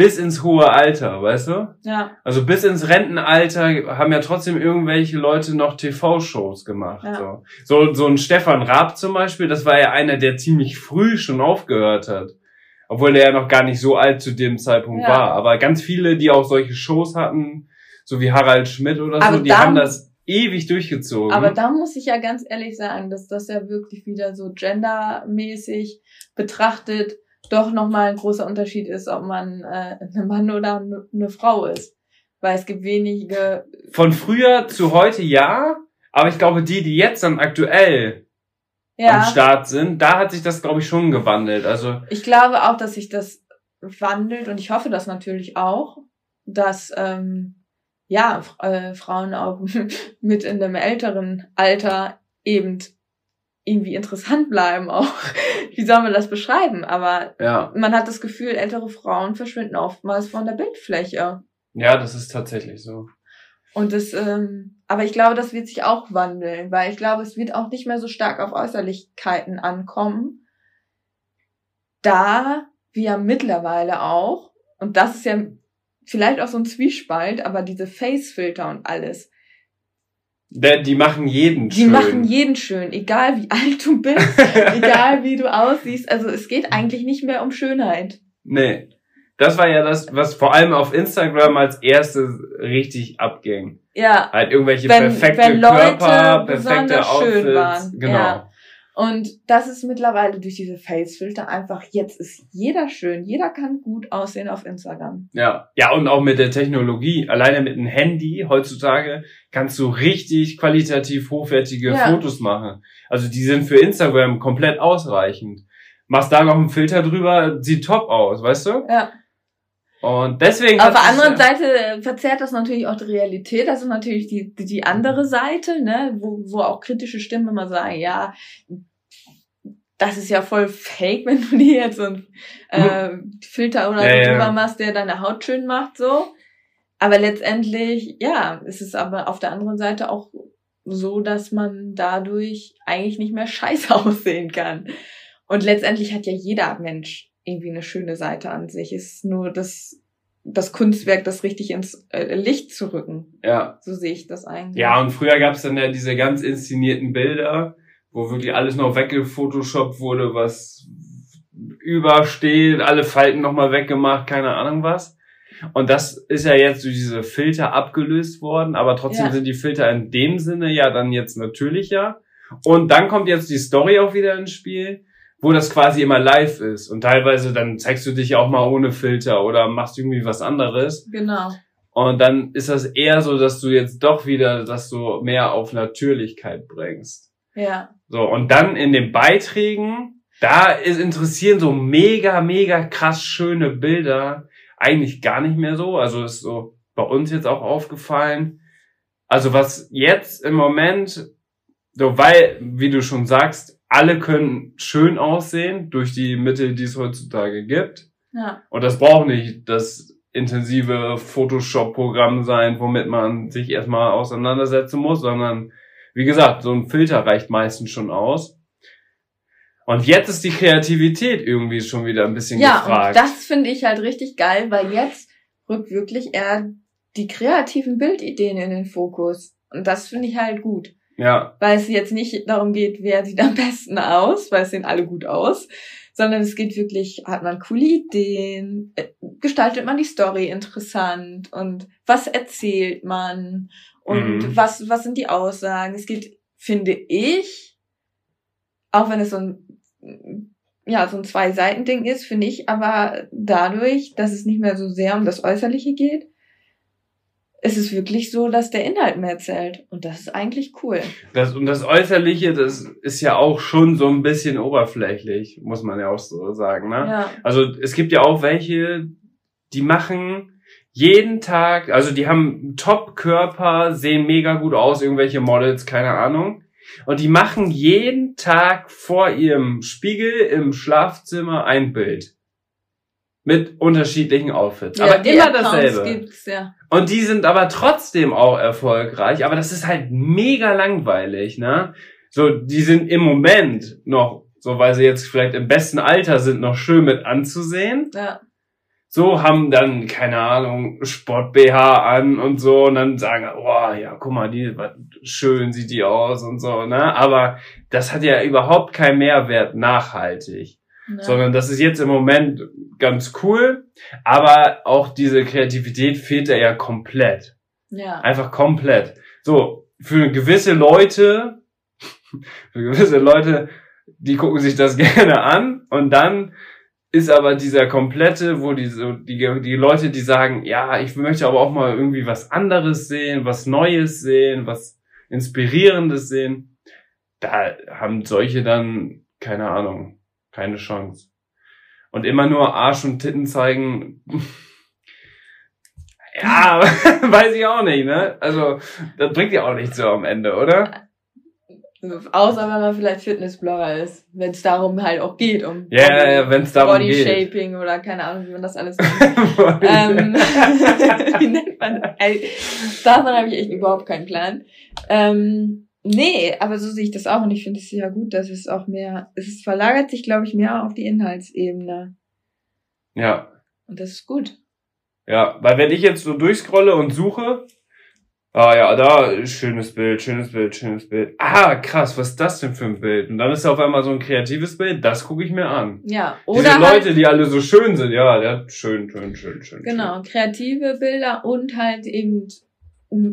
bis ins hohe Alter, weißt du? Ja. Also bis ins Rentenalter haben ja trotzdem irgendwelche Leute noch TV-Shows gemacht. Ja. So. so, so ein Stefan Raab zum Beispiel, das war ja einer, der ziemlich früh schon aufgehört hat. Obwohl der ja noch gar nicht so alt zu dem Zeitpunkt ja. war. Aber ganz viele, die auch solche Shows hatten, so wie Harald Schmidt oder aber so, die haben das ewig durchgezogen. Aber da muss ich ja ganz ehrlich sagen, dass das ja wirklich wieder so gendermäßig betrachtet doch nochmal ein großer Unterschied ist, ob man äh, ein Mann oder eine Frau ist. Weil es gibt wenige. Von früher zu heute ja, aber ich glaube, die, die jetzt dann aktuell ja. am Start sind, da hat sich das, glaube ich, schon gewandelt. Also ich glaube auch, dass sich das wandelt und ich hoffe das natürlich auch, dass ähm, ja äh, Frauen auch mit in einem älteren Alter eben irgendwie interessant bleiben auch. Wie soll man das beschreiben? Aber ja. man hat das Gefühl, ältere Frauen verschwinden oftmals von der Bildfläche. Ja, das ist tatsächlich so. Und das, ähm, aber ich glaube, das wird sich auch wandeln, weil ich glaube, es wird auch nicht mehr so stark auf Äußerlichkeiten ankommen, da wir mittlerweile auch, und das ist ja vielleicht auch so ein Zwiespalt, aber diese Facefilter und alles, die machen jeden die schön. Die machen jeden schön, egal wie alt du bist, egal wie du aussiehst. Also es geht eigentlich nicht mehr um Schönheit. Nee. Das war ja das, was vor allem auf Instagram als erstes richtig abging. Ja. Halt irgendwelche wenn, perfekte wenn Körper, perfekte Outfits. Genau. Ja. Und das ist mittlerweile durch diese Face-Filter einfach, jetzt ist jeder schön, jeder kann gut aussehen auf Instagram. Ja, ja, und auch mit der Technologie, alleine mit einem Handy heutzutage kannst du richtig qualitativ hochwertige ja. Fotos machen. Also die sind für Instagram komplett ausreichend. Machst da noch einen Filter drüber, sieht top aus, weißt du? Ja. Und deswegen. Auf der anderen ja Seite verzerrt das natürlich auch die Realität. Das ist natürlich die, die andere Seite, ne, wo, wo auch kritische Stimmen immer sagen, ja, das ist ja voll fake, wenn du dir jetzt so ein äh, Filter oder ja, so drüber ja. machst, der deine Haut schön macht, so. Aber letztendlich, ja, ist es aber auf der anderen Seite auch so, dass man dadurch eigentlich nicht mehr scheiße aussehen kann. Und letztendlich hat ja jeder Mensch irgendwie eine schöne Seite an sich. Es ist nur das, das Kunstwerk, das richtig ins äh, Licht zu rücken. Ja. So sehe ich das eigentlich. Ja, und früher gab es dann ja diese ganz inszenierten Bilder, wo wirklich alles noch weggefotoshoppt wurde, was übersteht, alle Falten nochmal weggemacht, keine Ahnung was. Und das ist ja jetzt durch diese Filter abgelöst worden, aber trotzdem ja. sind die Filter in dem Sinne ja dann jetzt natürlicher. Und dann kommt jetzt die Story auch wieder ins Spiel, wo das quasi immer live ist. Und teilweise dann zeigst du dich auch mal ohne Filter oder machst irgendwie was anderes. Genau. Und dann ist das eher so, dass du jetzt doch wieder, dass du mehr auf Natürlichkeit bringst. Ja. So, und dann in den Beiträgen, da ist interessieren so mega, mega krass schöne Bilder eigentlich gar nicht mehr so. Also ist so bei uns jetzt auch aufgefallen. Also was jetzt im Moment, so weil, wie du schon sagst, alle können schön aussehen durch die Mittel, die es heutzutage gibt. Ja. Und das braucht nicht das intensive Photoshop-Programm sein, womit man sich erstmal auseinandersetzen muss, sondern wie gesagt, so ein Filter reicht meistens schon aus. Und jetzt ist die Kreativität irgendwie schon wieder ein bisschen ja, gefragt. Ja, das finde ich halt richtig geil, weil jetzt rückt wirklich eher die kreativen Bildideen in den Fokus. Und das finde ich halt gut. Ja. Weil es jetzt nicht darum geht, wer sieht am besten aus, weil es sehen alle gut aus, sondern es geht wirklich, hat man coole Ideen, äh, gestaltet man die Story interessant und was erzählt man und mhm. was, was sind die Aussagen. Es geht, finde ich, auch wenn es so ein ja, so ein Zwei-Seiten-Ding ist, finde ich, aber dadurch, dass es nicht mehr so sehr um das Äußerliche geht, ist es wirklich so, dass der Inhalt mehr zählt. Und das ist eigentlich cool. Das, und das Äußerliche, das ist ja auch schon so ein bisschen oberflächlich, muss man ja auch so sagen. Ne? Ja. Also es gibt ja auch welche, die machen jeden Tag, also die haben Top-Körper, sehen mega gut aus, irgendwelche Models, keine Ahnung. Und die machen jeden Tag vor ihrem Spiegel im Schlafzimmer ein Bild. Mit unterschiedlichen Outfits. Ja, aber immer dasselbe. Gibt's, ja. Und die sind aber trotzdem auch erfolgreich. Aber das ist halt mega langweilig, ne? So, die sind im Moment noch, so weil sie jetzt vielleicht im besten Alter sind, noch schön mit anzusehen. Ja so haben dann, keine Ahnung, Sport-BH an und so und dann sagen, oh ja, guck mal, die, schön sieht die aus und so, ne? Aber das hat ja überhaupt keinen Mehrwert nachhaltig. Ja. Sondern das ist jetzt im Moment ganz cool, aber auch diese Kreativität fehlt da ja komplett. Ja. Einfach komplett. So, für gewisse Leute, für gewisse Leute, die gucken sich das gerne an und dann ist aber dieser komplette, wo die, so, die, die Leute, die sagen, ja, ich möchte aber auch mal irgendwie was anderes sehen, was Neues sehen, was Inspirierendes sehen, da haben solche dann, keine Ahnung, keine Chance. Und immer nur Arsch und Titten zeigen, ja, weiß ich auch nicht, ne? Also, das bringt ja auch nicht so am Ende, oder? Außer wenn man vielleicht Fitnessblogger ist, wenn es darum halt auch geht, um ja, Body, ja, wenn's darum Body geht. Shaping oder keine Ahnung, wie man das alles nennt. ähm, wie nennt man das? Davon habe ich echt überhaupt keinen Plan. Ähm, nee, aber so sehe ich das auch und ich finde es ja gut, dass es auch mehr, es verlagert sich, glaube ich, mehr auf die Inhaltsebene. Ja. Und das ist gut. Ja, weil wenn ich jetzt so durchscrolle und suche, Ah ja, da, schönes Bild, schönes Bild, schönes Bild. Ah, krass, was ist das denn für ein Bild? Und dann ist auf einmal so ein kreatives Bild, das gucke ich mir an. Ja, oder. Diese halt, Leute, die alle so schön sind, ja, hat schön, schön, schön, schön. Genau, schön. kreative Bilder und halt eben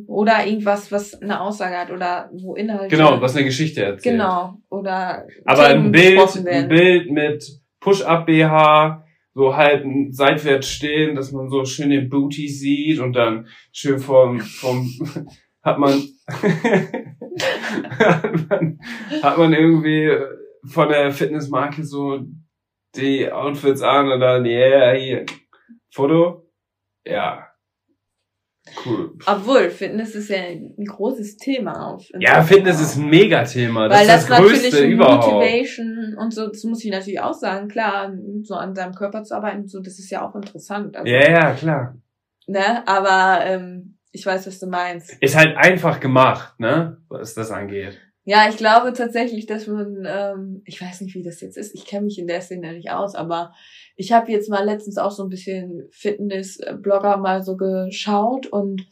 oder irgendwas, was eine Aussage hat oder wo Inhalte. Genau, was eine Geschichte erzählt. Genau, oder. Aber ein Bild, ein Bild mit Push-Up-BH, so halb seitwärts stehen, dass man so schön den Booty sieht und dann schön vom, vom hat man, hat man hat man irgendwie von der Fitnessmarke so die Outfits an und dann, yeah, hier, Foto, ja, Cool. Obwohl, Fitness ist ja ein großes Thema auf. Ja, Fitness ist ein Megathema. Das Weil ist das, das größte überhaupt. Motivation und so, das muss ich natürlich auch sagen, klar, so an seinem Körper zu arbeiten, so, das ist ja auch interessant. Also, ja, ja, klar. Ne, aber ähm, ich weiß, was du meinst. Ist halt einfach gemacht, ne, was das angeht. Ja, ich glaube tatsächlich, dass man, ähm, ich weiß nicht, wie das jetzt ist, ich kenne mich in der Szene nicht aus, aber ich habe jetzt mal letztens auch so ein bisschen Fitness-Blogger mal so geschaut und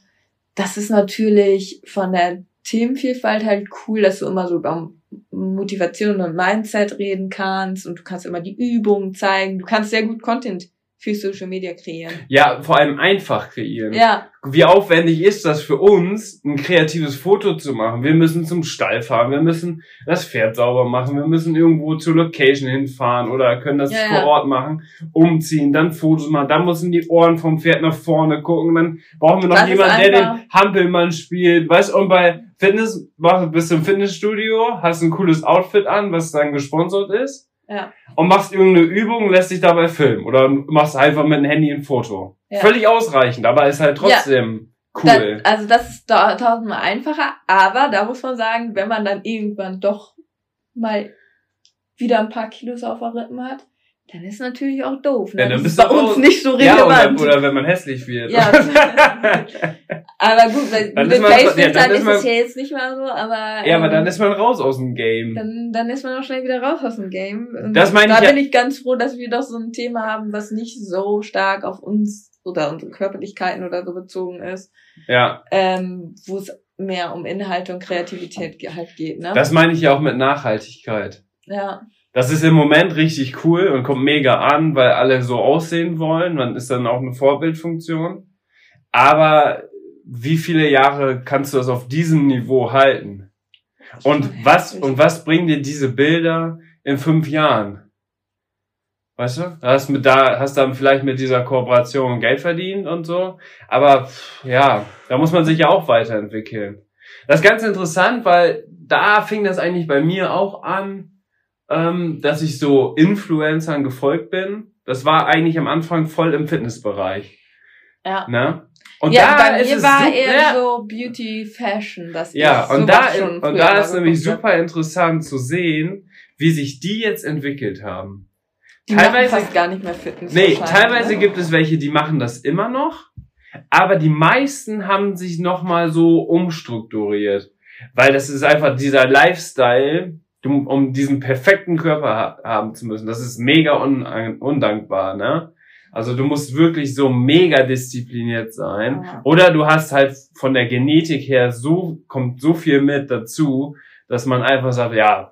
das ist natürlich von der Themenvielfalt halt cool, dass du immer so über Motivation und Mindset reden kannst und du kannst immer die Übungen zeigen. Du kannst sehr gut Content für Social Media kreieren. Ja, vor allem einfach kreieren. Ja. Wie aufwendig ist das für uns, ein kreatives Foto zu machen? Wir müssen zum Stall fahren, wir müssen das Pferd sauber machen, wir müssen irgendwo zur Location hinfahren oder können das Ja, vor ja. Ort machen, umziehen, dann Fotos machen, dann müssen die Ohren vom Pferd nach vorne gucken, dann brauchen wir noch Das jemanden, der den Hampelmann spielt, weißt und bei Fitness, bist du im Fitnessstudio, hast ein cooles Outfit an, was dann gesponsert ist Ja. und machst irgendeine Übung, lässt dich dabei filmen oder machst einfach mit dem Handy ein Foto. Ja. Völlig ausreichend, aber ist halt trotzdem Da, cool. also das ist da tausendmal einfacher, aber da muss man sagen, wenn man dann irgendwann doch mal wieder ein paar Kilos auf der Rippen hat, dann ist natürlich auch doof. Ne? Ja, dann das bist ist bei uns nicht so ja, relevant. oder, oder wenn man hässlich wird. Ja. aber gut, weil Dann mit Facebook ja, ist man- es ja jetzt nicht mal so, aber ja, aber ähm, dann ist man raus aus dem Game. dann, dann ist man auch schnell wieder raus aus dem Game. Und Das meine da ich ja- bin ich ganz froh, dass wir doch so ein Thema haben, was nicht so stark auf uns oder unsere Körperlichkeiten oder so bezogen ist, Ja, ähm, wo es mehr um Inhalte und Kreativität halt geht, ne? das meine ich ja auch mit Nachhaltigkeit. ja, Das ist im Moment richtig cool und kommt mega an, weil alle so aussehen wollen. Man ist dann auch eine Vorbildfunktion. Aber wie viele Jahre kannst du das auf diesem Niveau halten? Und was, und was bringen dir diese Bilder in fünf Jahren? Weißt du? Hast mit da, hast dann vielleicht mit dieser Kooperation Geld verdient und so. Aber, ja, da muss man sich ja auch weiterentwickeln. Das ist ganz interessant, weil da fing das eigentlich bei mir auch an, ähm, dass ich so Influencern gefolgt bin. Das war eigentlich am Anfang voll im Fitnessbereich. ja. Ne? Und ja, da bei ist mir es war eher ja, so Beauty Fashion, dass ja, und da, und da mal ist nämlich super interessant zu sehen, wie sich die jetzt entwickelt haben. Die teilweise- machen fast gar nicht mehr Fitness. Nee, teilweise ne? gibt es welche, die machen das immer noch, aber die meisten haben sich nochmal so umstrukturiert. Weil das ist einfach dieser Lifestyle, um diesen perfekten Körper ha haben zu müssen. Das ist mega un undankbar, ne? Also du musst wirklich so mega diszipliniert sein. Ja. Oder du hast halt von der Genetik her so, kommt so viel mit dazu, dass man einfach sagt, ja,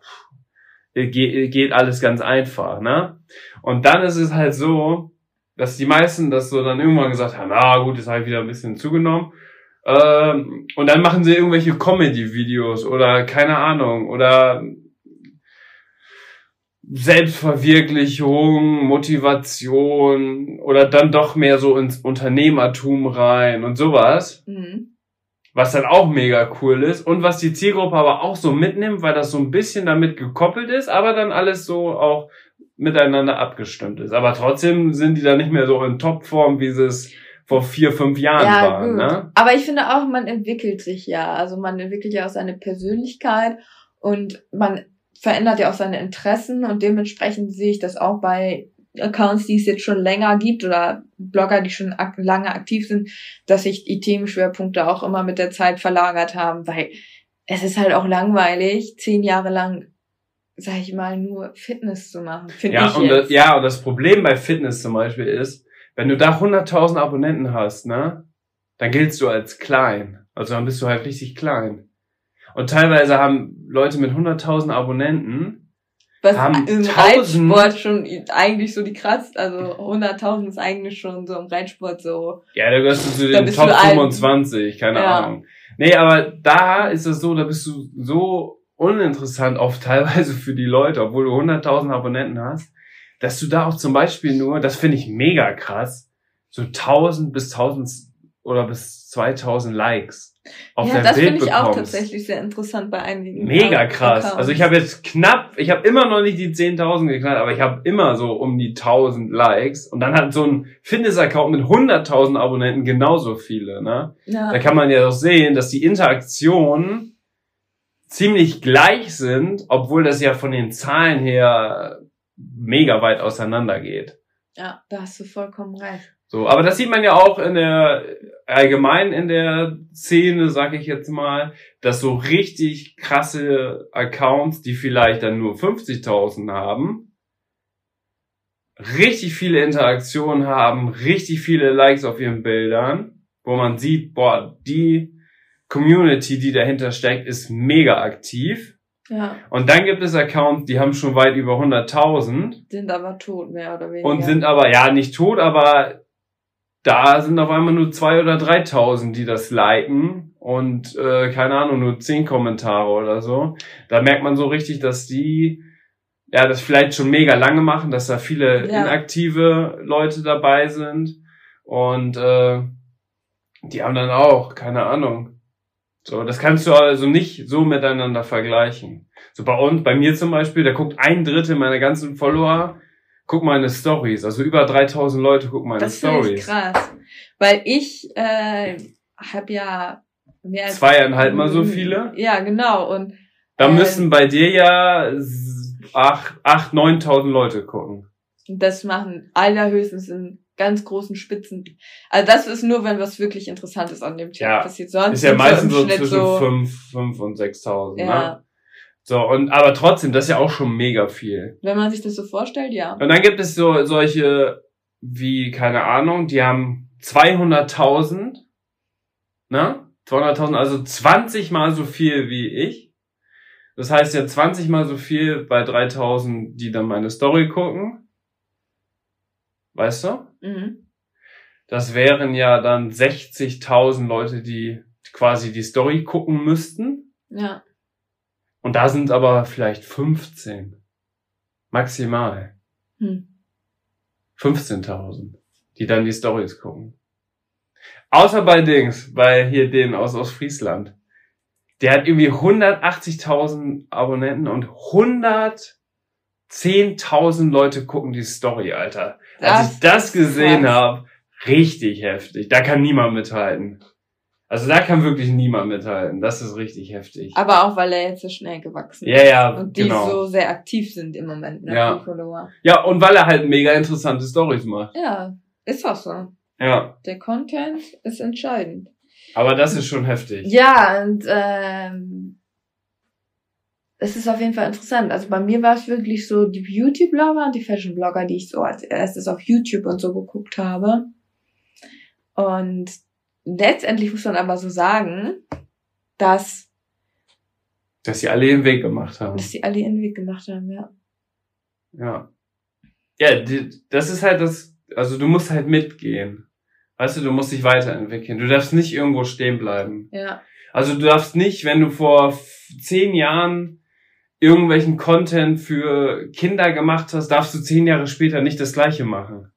geht alles ganz einfach, ne? Und dann ist es halt so, dass die meisten das so dann irgendwann gesagt haben, ah gut, jetzt habe ich wieder ein bisschen zugenommen. Ähm, und dann machen sie irgendwelche Comedy-Videos oder keine Ahnung oder Selbstverwirklichung, Motivation oder dann doch mehr so ins Unternehmertum rein und sowas, Mhm. was dann auch mega cool ist und was die Zielgruppe aber auch so mitnimmt, weil das so ein bisschen damit gekoppelt ist, aber dann alles so auch miteinander abgestimmt ist. Aber trotzdem sind die dann nicht mehr so in Topform, wie sie es vor vier, fünf Jahren Ja, waren. gut. Ne? Aber ich finde auch, man entwickelt sich ja. Also man entwickelt ja auch seine Persönlichkeit und man verändert ja auch seine Interessen und dementsprechend sehe ich das auch bei Accounts, die es jetzt schon länger gibt oder Blogger, die schon ak lange aktiv sind, dass sich die Themenschwerpunkte auch immer mit der Zeit verlagert haben, weil es ist halt auch langweilig, zehn Jahre lang, sag ich mal, nur Fitness zu machen. Ja, ich und jetzt. das, ja, und das Problem bei Fitness zum Beispiel ist, wenn du da 100.000 Abonnenten hast, ne, dann giltst du als klein. Also dann bist du halt richtig klein. Und teilweise haben Leute mit 100.000 Abonnenten, Was haben im tausend- Reitsport schon eigentlich so die krass, also 100.000 ist eigentlich schon so im Reitsport so. ja, da gehörst du zu den Top du ein- 25, keine Ja. Ahnung. Nee, aber da ist es so, da bist du so uninteressant oft teilweise für die Leute, obwohl du 100.000 Abonnenten hast, dass du da auch zum Beispiel nur, das finde ich mega krass, so 1000 bis 1000 oder bis 2000 Likes auf ja, dein das Bild finde ich auch tatsächlich sehr interessant bei einigen. Mega krass. Accounts. Also ich habe jetzt knapp, ich habe immer noch nicht die 10.000 geknallt, aber ich habe immer so um die 1000 Likes und dann hat so ein Fitness-Account mit 100.000 Abonnenten genauso viele, ne? Da ja. kann man ja doch sehen, dass die Interaktionen ziemlich gleich sind, obwohl das ja von den Zahlen her mega weit auseinander geht. ja, da hast du vollkommen recht. So, aber das sieht man ja auch in der allgemein in der Szene, sag ich jetzt mal, dass so richtig krasse Accounts, die vielleicht dann nur 50.000 haben, richtig viele Interaktionen haben, richtig viele Likes auf ihren Bildern, wo man sieht, boah, die Community, die dahinter steckt, ist mega aktiv. Ja. Und dann gibt es Accounts, die haben schon weit über 100.000 Sind aber tot, mehr oder weniger. und sind aber, ja, nicht tot, aber da sind auf einmal nur 2.000 oder 3.000, die das liken und, äh, keine Ahnung, nur 10 Kommentare oder so. Da merkt man so richtig, dass die, ja, das vielleicht schon mega lange machen, dass da viele Ja. inaktive Leute dabei sind und, äh, die haben dann auch, keine Ahnung. So, das kannst du also nicht so miteinander vergleichen. So bei uns, bei mir zum Beispiel, da guckt ein Drittel meiner ganzen Follower, guck meine Stories. Also über 3000 Leute gucken meine das finde ich Stories. krass. Weil ich äh, habe ja mehr als Zweieinhalb mal so viele. Ja, genau. Und Da Ähm. müssen bei dir ja acht, acht, 9000 Leute gucken. das machen allerhöchstens in ganz großen Spitzen. Also das ist nur, wenn was wirklich Interessantes an dem Tag Ja. passiert. Sonst Ist ja so meistens so Schnitt zwischen so, fünf, fünf und 6000. Ne? So, und, aber trotzdem, das ist ja auch schon mega viel. wenn man sich das so vorstellt, ja. Und dann gibt es so solche wie, keine Ahnung, die haben 200.000, ne? 200.000, also 20 mal so viel wie ich. Das heißt ja 20 mal so viel bei 3.000, die dann meine Story gucken. Weißt du? Mhm. Das wären ja dann 60.000 Leute, die quasi die Story gucken müssten. Ja. Und da sind aber vielleicht 15. Maximal. Hm. 15.000, die dann die Stories gucken. Außer bei Dings, bei hier den aus Ostfriesland. Der hat irgendwie 180.000 Abonnenten und 110.000 Leute gucken die Story, Alter. Als ich das gesehen habe, richtig heftig. Da kann niemand mithalten. Also da kann wirklich niemand mithalten. Das ist richtig heftig. Aber auch, weil er jetzt so schnell gewachsen Ja, ist. ja, Und die genau. so sehr aktiv sind im Moment, ne? Ja. Follower. Ja, und weil er halt mega interessante Stories macht. Ja, ist auch so. Ja, Der Content ist entscheidend. aber das ist schon heftig. Ja, und ähm, es ist auf jeden Fall interessant. Also bei mir war es wirklich so die Beauty-Blogger und die Fashion-Blogger, die ich so als erstes auf YouTube und so geguckt habe. Und letztendlich muss man aber so sagen, dass, Dass sie alle ihren Weg gemacht haben. dass die alle ihren Weg gemacht haben, ja. Ja. Ja, die, das ist halt das, also du musst halt mitgehen. Weißt du, du musst dich weiterentwickeln. Du darfst nicht irgendwo stehen bleiben. Ja, Also du darfst nicht, wenn du vor zehn Jahren irgendwelchen Content für Kinder gemacht hast, darfst du zehn Jahre später nicht das gleiche machen.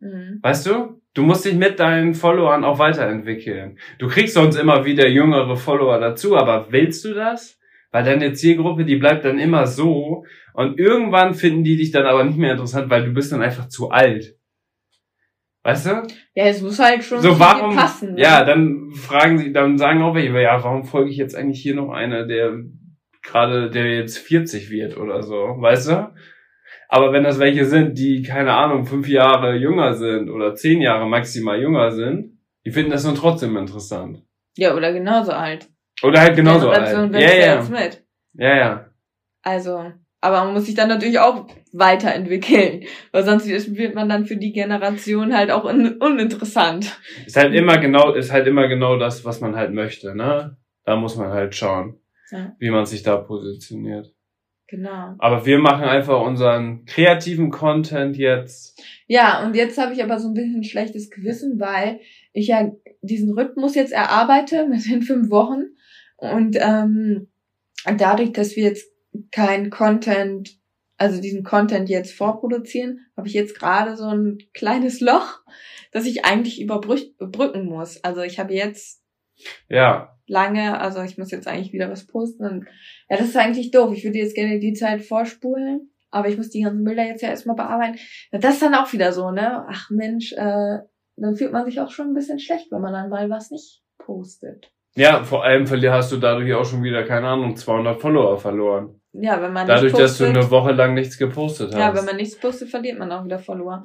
mhm. Weißt du? Du musst dich mit deinen Followern auch weiterentwickeln. Du kriegst sonst immer wieder jüngere Follower dazu, aber willst du das? Weil deine Zielgruppe, die bleibt dann immer so und irgendwann finden die dich dann aber nicht mehr interessant, weil du bist dann einfach zu alt. Weißt du? ja, es muss halt schon So warum, passen. ne? ja, dann fragen sie, dann sagen auch welche, ja, warum folge ich jetzt eigentlich hier noch einer, der gerade, der jetzt 40 wird oder so, weißt du? Aber wenn das welche sind, die, keine Ahnung, fünf Jahre jünger sind oder zehn Jahre maximal jünger sind, die finden das dann trotzdem interessant. ja, oder genauso alt. Oder halt genauso alt. Ja, ja mit. ja, ja. Also, aber man muss sich dann natürlich auch weiterentwickeln, weil sonst wird wird man dann für die Generation halt auch un uninteressant. Ist halt immer genau, ist halt immer genau das, was man halt möchte, ne? Da muss man halt schauen, Ja. wie man sich da positioniert. Genau. Aber wir machen einfach unseren kreativen Content jetzt. Ja, und jetzt habe ich aber so ein bisschen schlechtes Gewissen, weil ich ja diesen Rhythmus jetzt erarbeite mit den fünf Wochen und ähm, dadurch, dass wir jetzt kein Content, also diesen Content jetzt vorproduzieren, habe ich jetzt gerade so ein kleines Loch, das ich eigentlich überbrücken muss. Also ich habe jetzt Ja, lange, also ich muss jetzt eigentlich wieder was posten. Und, ja, das ist eigentlich doof. Ich würde jetzt gerne die Zeit vorspulen, aber ich muss die ganzen Bilder jetzt ja erstmal bearbeiten. Ja, das ist dann auch wieder so, ne? Ach Mensch, äh, dann fühlt man sich auch schon ein bisschen schlecht, wenn man dann mal was nicht postet. Ja, vor allem hast du dadurch auch schon wieder, keine Ahnung, 200 Follower verloren. Ja, wenn man Dadurch, nicht dass du postet. eine Woche lang nichts gepostet hast. ja, wenn man nichts postet, verliert man auch wieder Follower.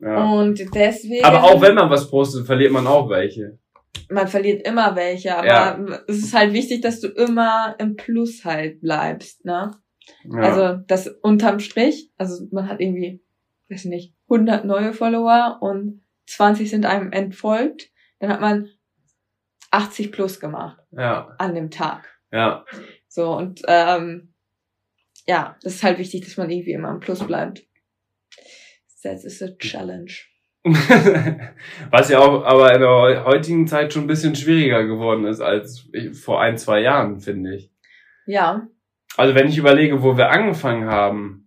Ja. Und deswegen. Aber auch wenn man was postet, verliert man auch welche. Man verliert immer welche, aber Ja. es ist halt wichtig, dass du immer im Plus halt bleibst, ne? Ja. Also das unterm Strich, also man hat irgendwie, weiß ich nicht, 100 neue Follower und 20 sind einem entfolgt. Dann hat man 80 plus gemacht Ja, an dem Tag. ja. So, und ähm, ja, das ist halt wichtig, dass man irgendwie immer am Plus bleibt. Das ist a challenge. Was ja auch aber in der heutigen Zeit schon ein bisschen schwieriger geworden ist als vor ein, zwei Jahren, finde ich. Ja, Also wenn ich überlege, wo wir angefangen haben,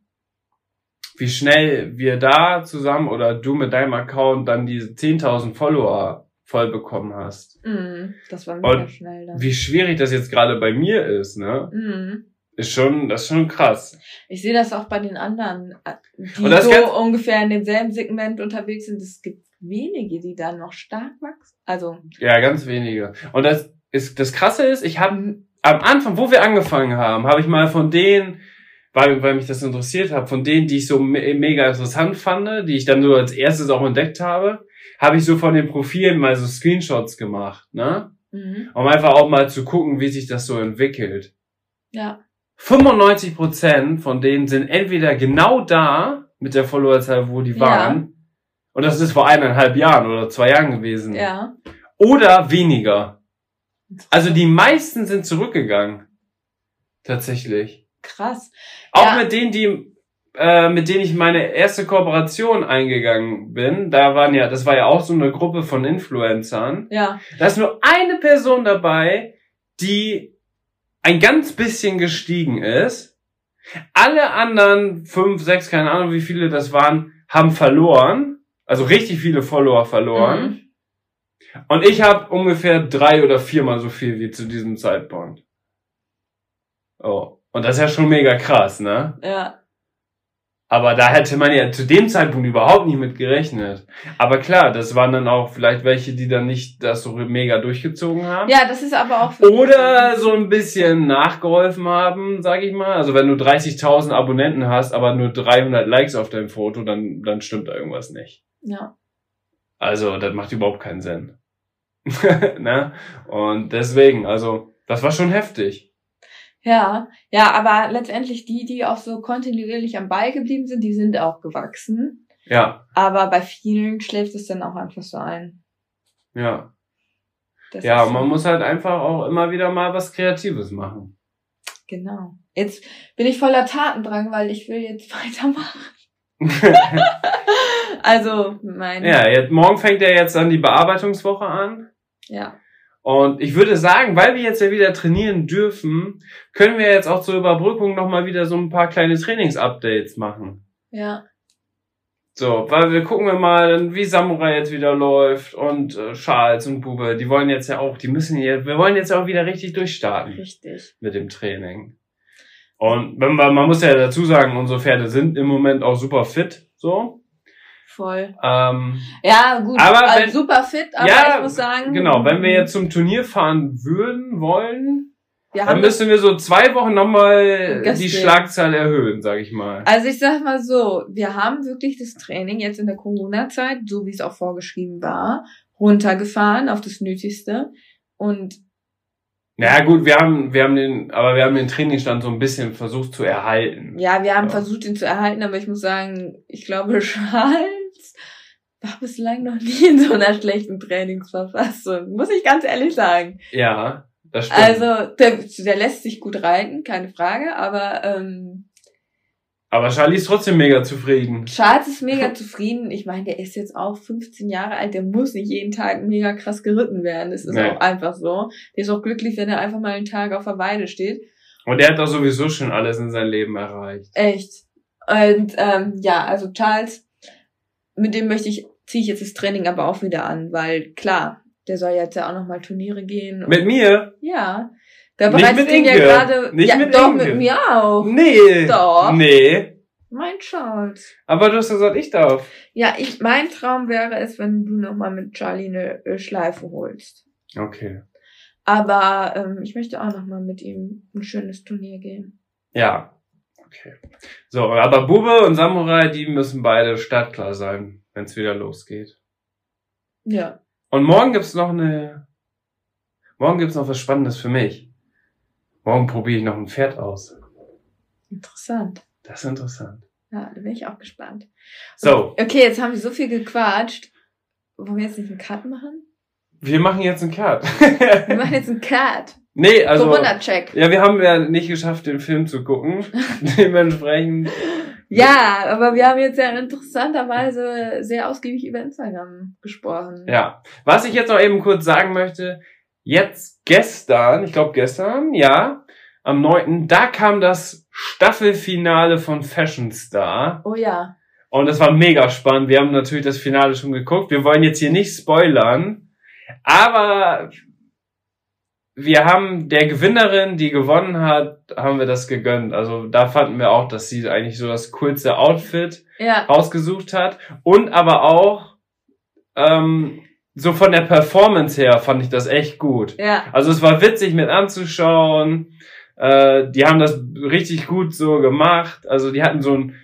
wie schnell wir da zusammen oder du mit deinem Account dann diese 10.000 Follower voll bekommen hast. mm, das war mega Und schnell dann. Wie schwierig das jetzt gerade bei mir ist, ne? Mm. Ist schon, das ist schon krass. Ich sehe das auch bei den anderen, äh, die so ungefähr in demselben Segment unterwegs sind. Es gibt wenige, die da noch stark wachsen. Also, Ja, ganz wenige. Und das ist, das krasse ist, ich habe am Anfang, wo wir angefangen haben, habe ich mal von denen, weil, weil mich das interessiert hat, von denen, die ich so me mega interessant fand, die ich dann so als erstes auch entdeckt habe, habe ich so von den Profilen mal so Screenshots gemacht, ne? mhm. Um einfach auch mal zu gucken, wie sich das so entwickelt. ja, 95% von denen sind entweder genau da mit der Followerzahl, wo die Ja. waren, und das ist vor eineinhalb Jahren oder zwei Jahren gewesen, ja, oder weniger. Also die meisten sind zurückgegangen. Tatsächlich. krass. Auch Ja. mit denen, die, äh, mit denen ich meine erste Kooperation eingegangen bin, da waren ja, das war ja auch so eine Gruppe von Influencern. Ja, Da ist nur eine Person dabei, die ein ganz bisschen gestiegen ist. Alle anderen fünf, sechs, keine Ahnung, wie viele das waren, haben verloren. Also richtig viele Follower verloren. Mhm. Und ich habe ungefähr drei oder viermal so viel wie zu diesem Zeitpunkt. Oh. Und das ist ja schon mega krass, ne? ja, Aber da hätte man ja zu dem Zeitpunkt überhaupt nicht mit gerechnet. Aber klar, das waren dann auch vielleicht welche, die dann nicht das so mega durchgezogen haben. ja, das ist aber auch. Oder so ein bisschen nachgeholfen haben, sag ich mal. Also wenn du 30.000 Abonnenten hast, aber nur 300 Likes auf deinem Foto, dann, dann stimmt da irgendwas nicht. Ja, Also, das macht überhaupt keinen Sinn. ne? Und deswegen, also, das war schon heftig. Ja, ja, aber letztendlich die, die auch so kontinuierlich am Ball geblieben sind, die sind auch gewachsen. Ja, Aber bei vielen schläft es dann auch einfach so ein. ja. Das Ja, man muss halt einfach auch immer wieder mal was Kreatives machen. Genau. Jetzt bin ich voller Tatendrang, weil ich will jetzt weitermachen. Also, mein. ja, jetzt, morgen fängt ja jetzt dann die Bearbeitungswoche an. Ja. Und ich würde sagen, weil wir jetzt ja wieder trainieren dürfen, können wir jetzt auch zur Überbrückung nochmal wieder so ein paar kleine Trainingsupdates machen. Ja. So, weil wir gucken wir mal, wie Samurai jetzt wieder läuft und äh, Charles und Bube, die wollen jetzt ja auch, die müssen ja, wir wollen jetzt auch wieder richtig durchstarten Richtig. mit dem Training. Und wenn man, man muss ja dazu sagen, unsere Pferde sind im Moment auch super fit, so. Voll. Ähm, Ja, gut. Aber also wenn- super fit, aber Ja, ich muss sagen. genau, wenn wir jetzt zum Turnier fahren würden, wollen, Wir dann müssen wir so zwei Wochen nochmal die. Schlagzahl erhöhen, sag ich mal. also ich sag mal so, wir haben wirklich das Training jetzt in der Corona-Zeit, so wie es auch vorgeschrieben war, runtergefahren auf das Nötigste. Und Ja gut, wir haben, wir haben den, aber wir haben den Trainingsstand so ein bisschen versucht zu erhalten. ja, wir haben Ja. versucht, ihn zu erhalten, aber ich muss sagen, ich glaube, Charles war bislang noch nie in so einer schlechten Trainingsverfassung. Muss ich ganz ehrlich sagen. Ja, das stimmt. Also, der, der lässt sich gut reiten, keine Frage, aber ähm, aber Charlie ist trotzdem mega zufrieden. Charles ist mega zufrieden. Ich meine, der ist jetzt auch 15 Jahre alt, der muss nicht jeden Tag mega krass geritten werden. Das ist Nee. auch einfach so. Der ist auch glücklich, wenn er einfach mal einen Tag auf der Weide steht. Und er hat doch sowieso schon alles in seinem Leben erreicht. Echt. Und ähm, ja, also Charles, mit dem möchte ich, ziehe ich jetzt das Training aber auch wieder an, weil klar, der soll jetzt ja auch nochmal Turniere gehen. Mit mir? Ja. Da Nicht bereitet mit den ja gerade. Nicht ja, mit doch, Inge. mit mir auch. Nee. Doch. Nee. Mein Charles. Aber du hast gesagt, ich darf. Ja, ich, mein Traum wäre es, wenn du nochmal mit Charlie eine äh, Schleife holst. Okay. Aber ähm, ich möchte auch nochmal mit ihm ein schönes Turnier gehen. Ja. Okay. So, aber Bube und Samurai, die müssen beide startklar sein, wenn es wieder losgeht. Ja. Und morgen gibt's noch eine. Morgen gibt's noch was Spannendes für mich. Morgen probiere ich noch ein Pferd aus. Interessant. Das ist interessant. Ja, da bin ich auch gespannt. So, Okay, jetzt haben wir so viel gequatscht. Wollen wir jetzt nicht einen Cut machen? Wir machen jetzt einen Cut. Wir machen jetzt einen Cut. Nee, also. Corona-Check. Ja, wir haben ja nicht geschafft, den Film zu gucken. Dementsprechend. Ja, aber wir haben jetzt ja interessanterweise sehr ausgiebig über Instagram gesprochen. Ja. Was ich jetzt noch eben kurz sagen möchte, jetzt gestern, ich glaube gestern, ja, am 9., da kam das Staffelfinale von Fashion Star. Oh ja. Und es war mega spannend. Wir haben natürlich das Finale schon geguckt. Wir wollen jetzt hier nicht spoilern. Aber wir haben der Gewinnerin, die gewonnen hat, haben wir das gegönnt. Also da fanden wir auch, dass sie eigentlich so das coolste Outfit Ja. rausgesucht hat. Und aber auch ähm, so von der Performance her fand ich das echt gut. Ja. Also es war witzig mit anzuschauen. Äh, die haben das richtig gut so gemacht. Also die hatten so einen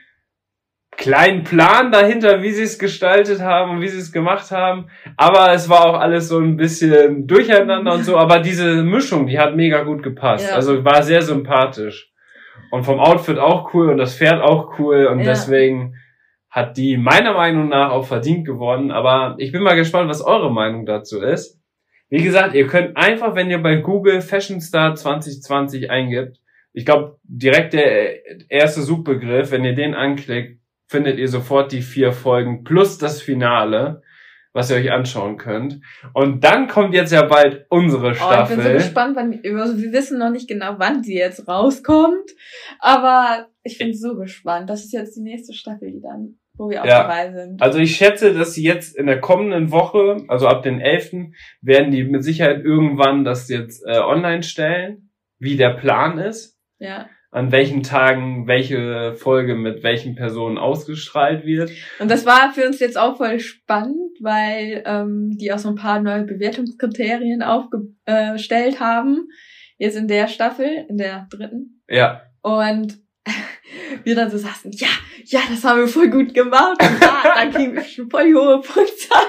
kleinen Plan dahinter, wie sie es gestaltet haben und wie sie es gemacht haben. Aber es war auch alles so ein bisschen durcheinander und so. Aber diese Mischung, die hat mega gut gepasst. Ja. Also war sehr sympathisch. Und vom Outfit auch cool und das Pferd auch cool. Und Ja. deswegen hat die meiner Meinung nach auch verdient gewonnen. Aber ich bin mal gespannt, was eure Meinung dazu ist. Wie gesagt, ihr könnt einfach, wenn ihr bei Google Fashion Star 2020 eingibt, ich glaube, direkt der erste Suchbegriff, wenn ihr den anklickt, findet ihr sofort die vier Folgen plus das Finale, was ihr euch anschauen könnt. Und dann kommt jetzt ja bald unsere Oh, ich bin so Staffel. gespannt, wann, also wir wissen noch nicht genau, wann die jetzt rauskommt, aber ich bin so gespannt. Das ist jetzt die nächste Staffel, die dann, wo wir auch Ja. dabei sind. also ich schätze, dass sie jetzt in der kommenden Woche, also ab den 11., werden die mit Sicherheit irgendwann das jetzt äh, online stellen, wie der Plan ist. Ja. An welchen Tagen welche Folge mit welchen Personen ausgestrahlt wird. Und das war für uns jetzt auch voll spannend, weil ähm, die auch so ein paar neue Bewertungskriterien aufgestellt haben. Jetzt in der Staffel, in der dritten. Ja, Und wir dann so saßen, ja, ja, das haben wir voll gut gemacht. Und da, da kriegen wir schon voll die hohe Punktzahl.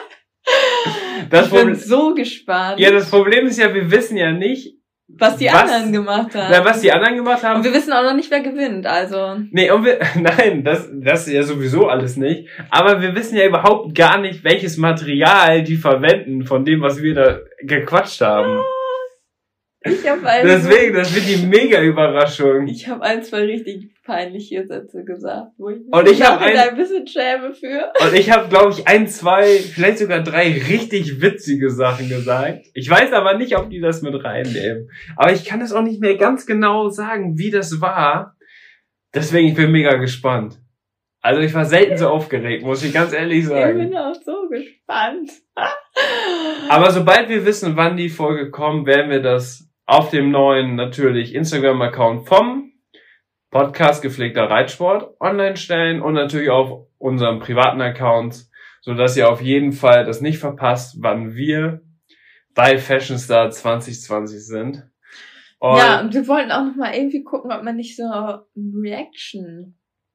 das, Ich bin Problem, so gespannt, ja, das Problem ist ja, wir wissen ja nicht, was die was- anderen gemacht haben. na, was die anderen gemacht Und haben. wir wissen auch noch nicht, wer gewinnt. Also, Nee, und wir, nein, das, das ist ja sowieso alles nicht. Aber wir wissen ja überhaupt gar nicht, welches Material die verwenden von dem, was wir da gequatscht haben. Ich habe also, Deswegen, das wird die mega Überraschung. ich habe ein, zwei richtig peinliche Sätze gesagt, wo ich Und ich hab ein- ein bisschen schäme für. Und ich habe, glaube ich, ein, zwei, vielleicht sogar drei richtig witzige Sachen gesagt. Ich weiß aber nicht, ob die das mit reinnehmen. Aber ich kann es auch nicht mehr ganz genau sagen, wie das war. Deswegen, ich bin mega gespannt. Also ich war selten so aufgeregt, muss ich ganz ehrlich Ich sagen. bin auch so gespannt. Aber sobald wir wissen, wann die Folge kommt, werden wir das auf dem neuen natürlich Instagram-Account vom Podcast gepflegter Reitsport online stellen und natürlich auf unserem privaten Account, so dass ihr auf jeden Fall das nicht verpasst, wann wir bei Fashion Star 2020 sind. Und ja, und wir wollten auch noch mal irgendwie gucken, ob man nicht so ein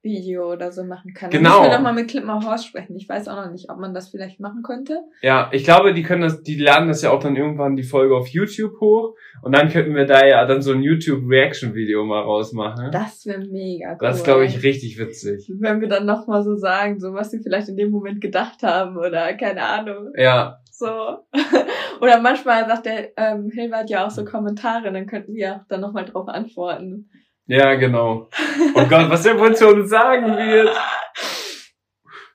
Reaction-Video oder so machen kann. Genau. müssen wir noch mal mit Clipmore Horse sprechen. Ich weiß auch noch nicht, ob man das vielleicht machen könnte. ja, ich glaube, die können das, die laden das ja auch dann irgendwann die Folge auf YouTube hoch und dann könnten wir da ja dann so ein YouTube Reaction Video mal rausmachen. Das wäre mega cool. Das ist, glaube ich, richtig witzig. Wenn wir dann noch mal so sagen, so was sie vielleicht in dem Moment gedacht haben oder keine Ahnung. Ja, So. Oder manchmal sagt der ähm, Hilbert ja auch so Kommentare, dann könnten wir auch dann noch mal drauf antworten. Ja, genau. Oh Gott, was der wohl zu uns sagen wird.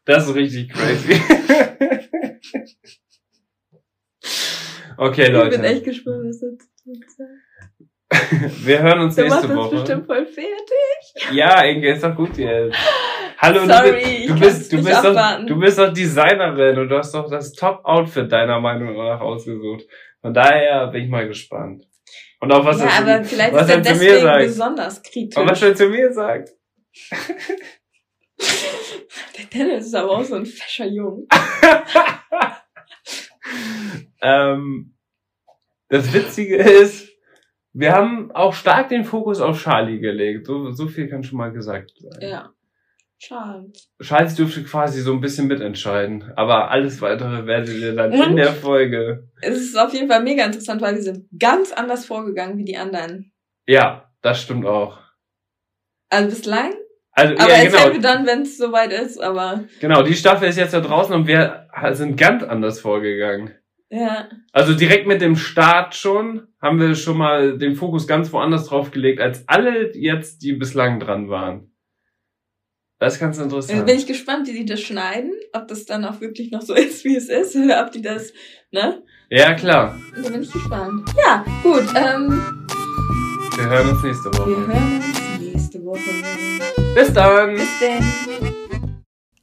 Das ist richtig crazy. Okay, Ich bin echt Leute. gespannt, was er zu sagen. Wir hören uns Du machst nächste das Woche. bestimmt voll fertig. Ja, Inge, ist doch gut jetzt. Hallo, Sorry, du, bist, du bist, du bist doch, du bist doch Designerin und du hast doch das Top-Outfit deiner Meinung nach ausgesucht. Von daher bin ich mal gespannt. Und auch was ja, er zu- aber vielleicht was ist er er zu mir deswegen sagt. besonders kritisch. und was er zu mir sagt. Der Dennis ist aber auch so ein fescher Jung. Ähm, das Witzige ist, wir haben auch stark den Fokus auf Charlie gelegt. So, so viel kann schon mal gesagt sein. Ja. Schade. Charlie durfte quasi so ein bisschen mitentscheiden. Aber alles weitere werdet ihr dann in Und? der Folge. Es ist auf jeden Fall mega interessant, weil wir sind ganz anders vorgegangen wie die anderen. Ja, das stimmt auch. Also bislang. Also, Aber ja, erzählen wir genau. dann, wenn es soweit ist. Aber Genau, die Staffel ist jetzt da draußen und wir sind ganz anders vorgegangen. Ja. Also direkt mit dem Start schon haben wir schon mal den Fokus ganz woanders drauf gelegt, als alle jetzt, die bislang dran waren. Das ist ganz interessant. Jetzt bin ich gespannt, wie die das schneiden, ob das dann auch wirklich noch so ist, wie es ist, oder ob die das, ne? Ja, klar. Da bin ich gespannt. Ja, gut, ähm, Wir hören uns nächste wir Woche. hören uns nächste Woche. Bis dann. Bis denn.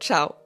ciao.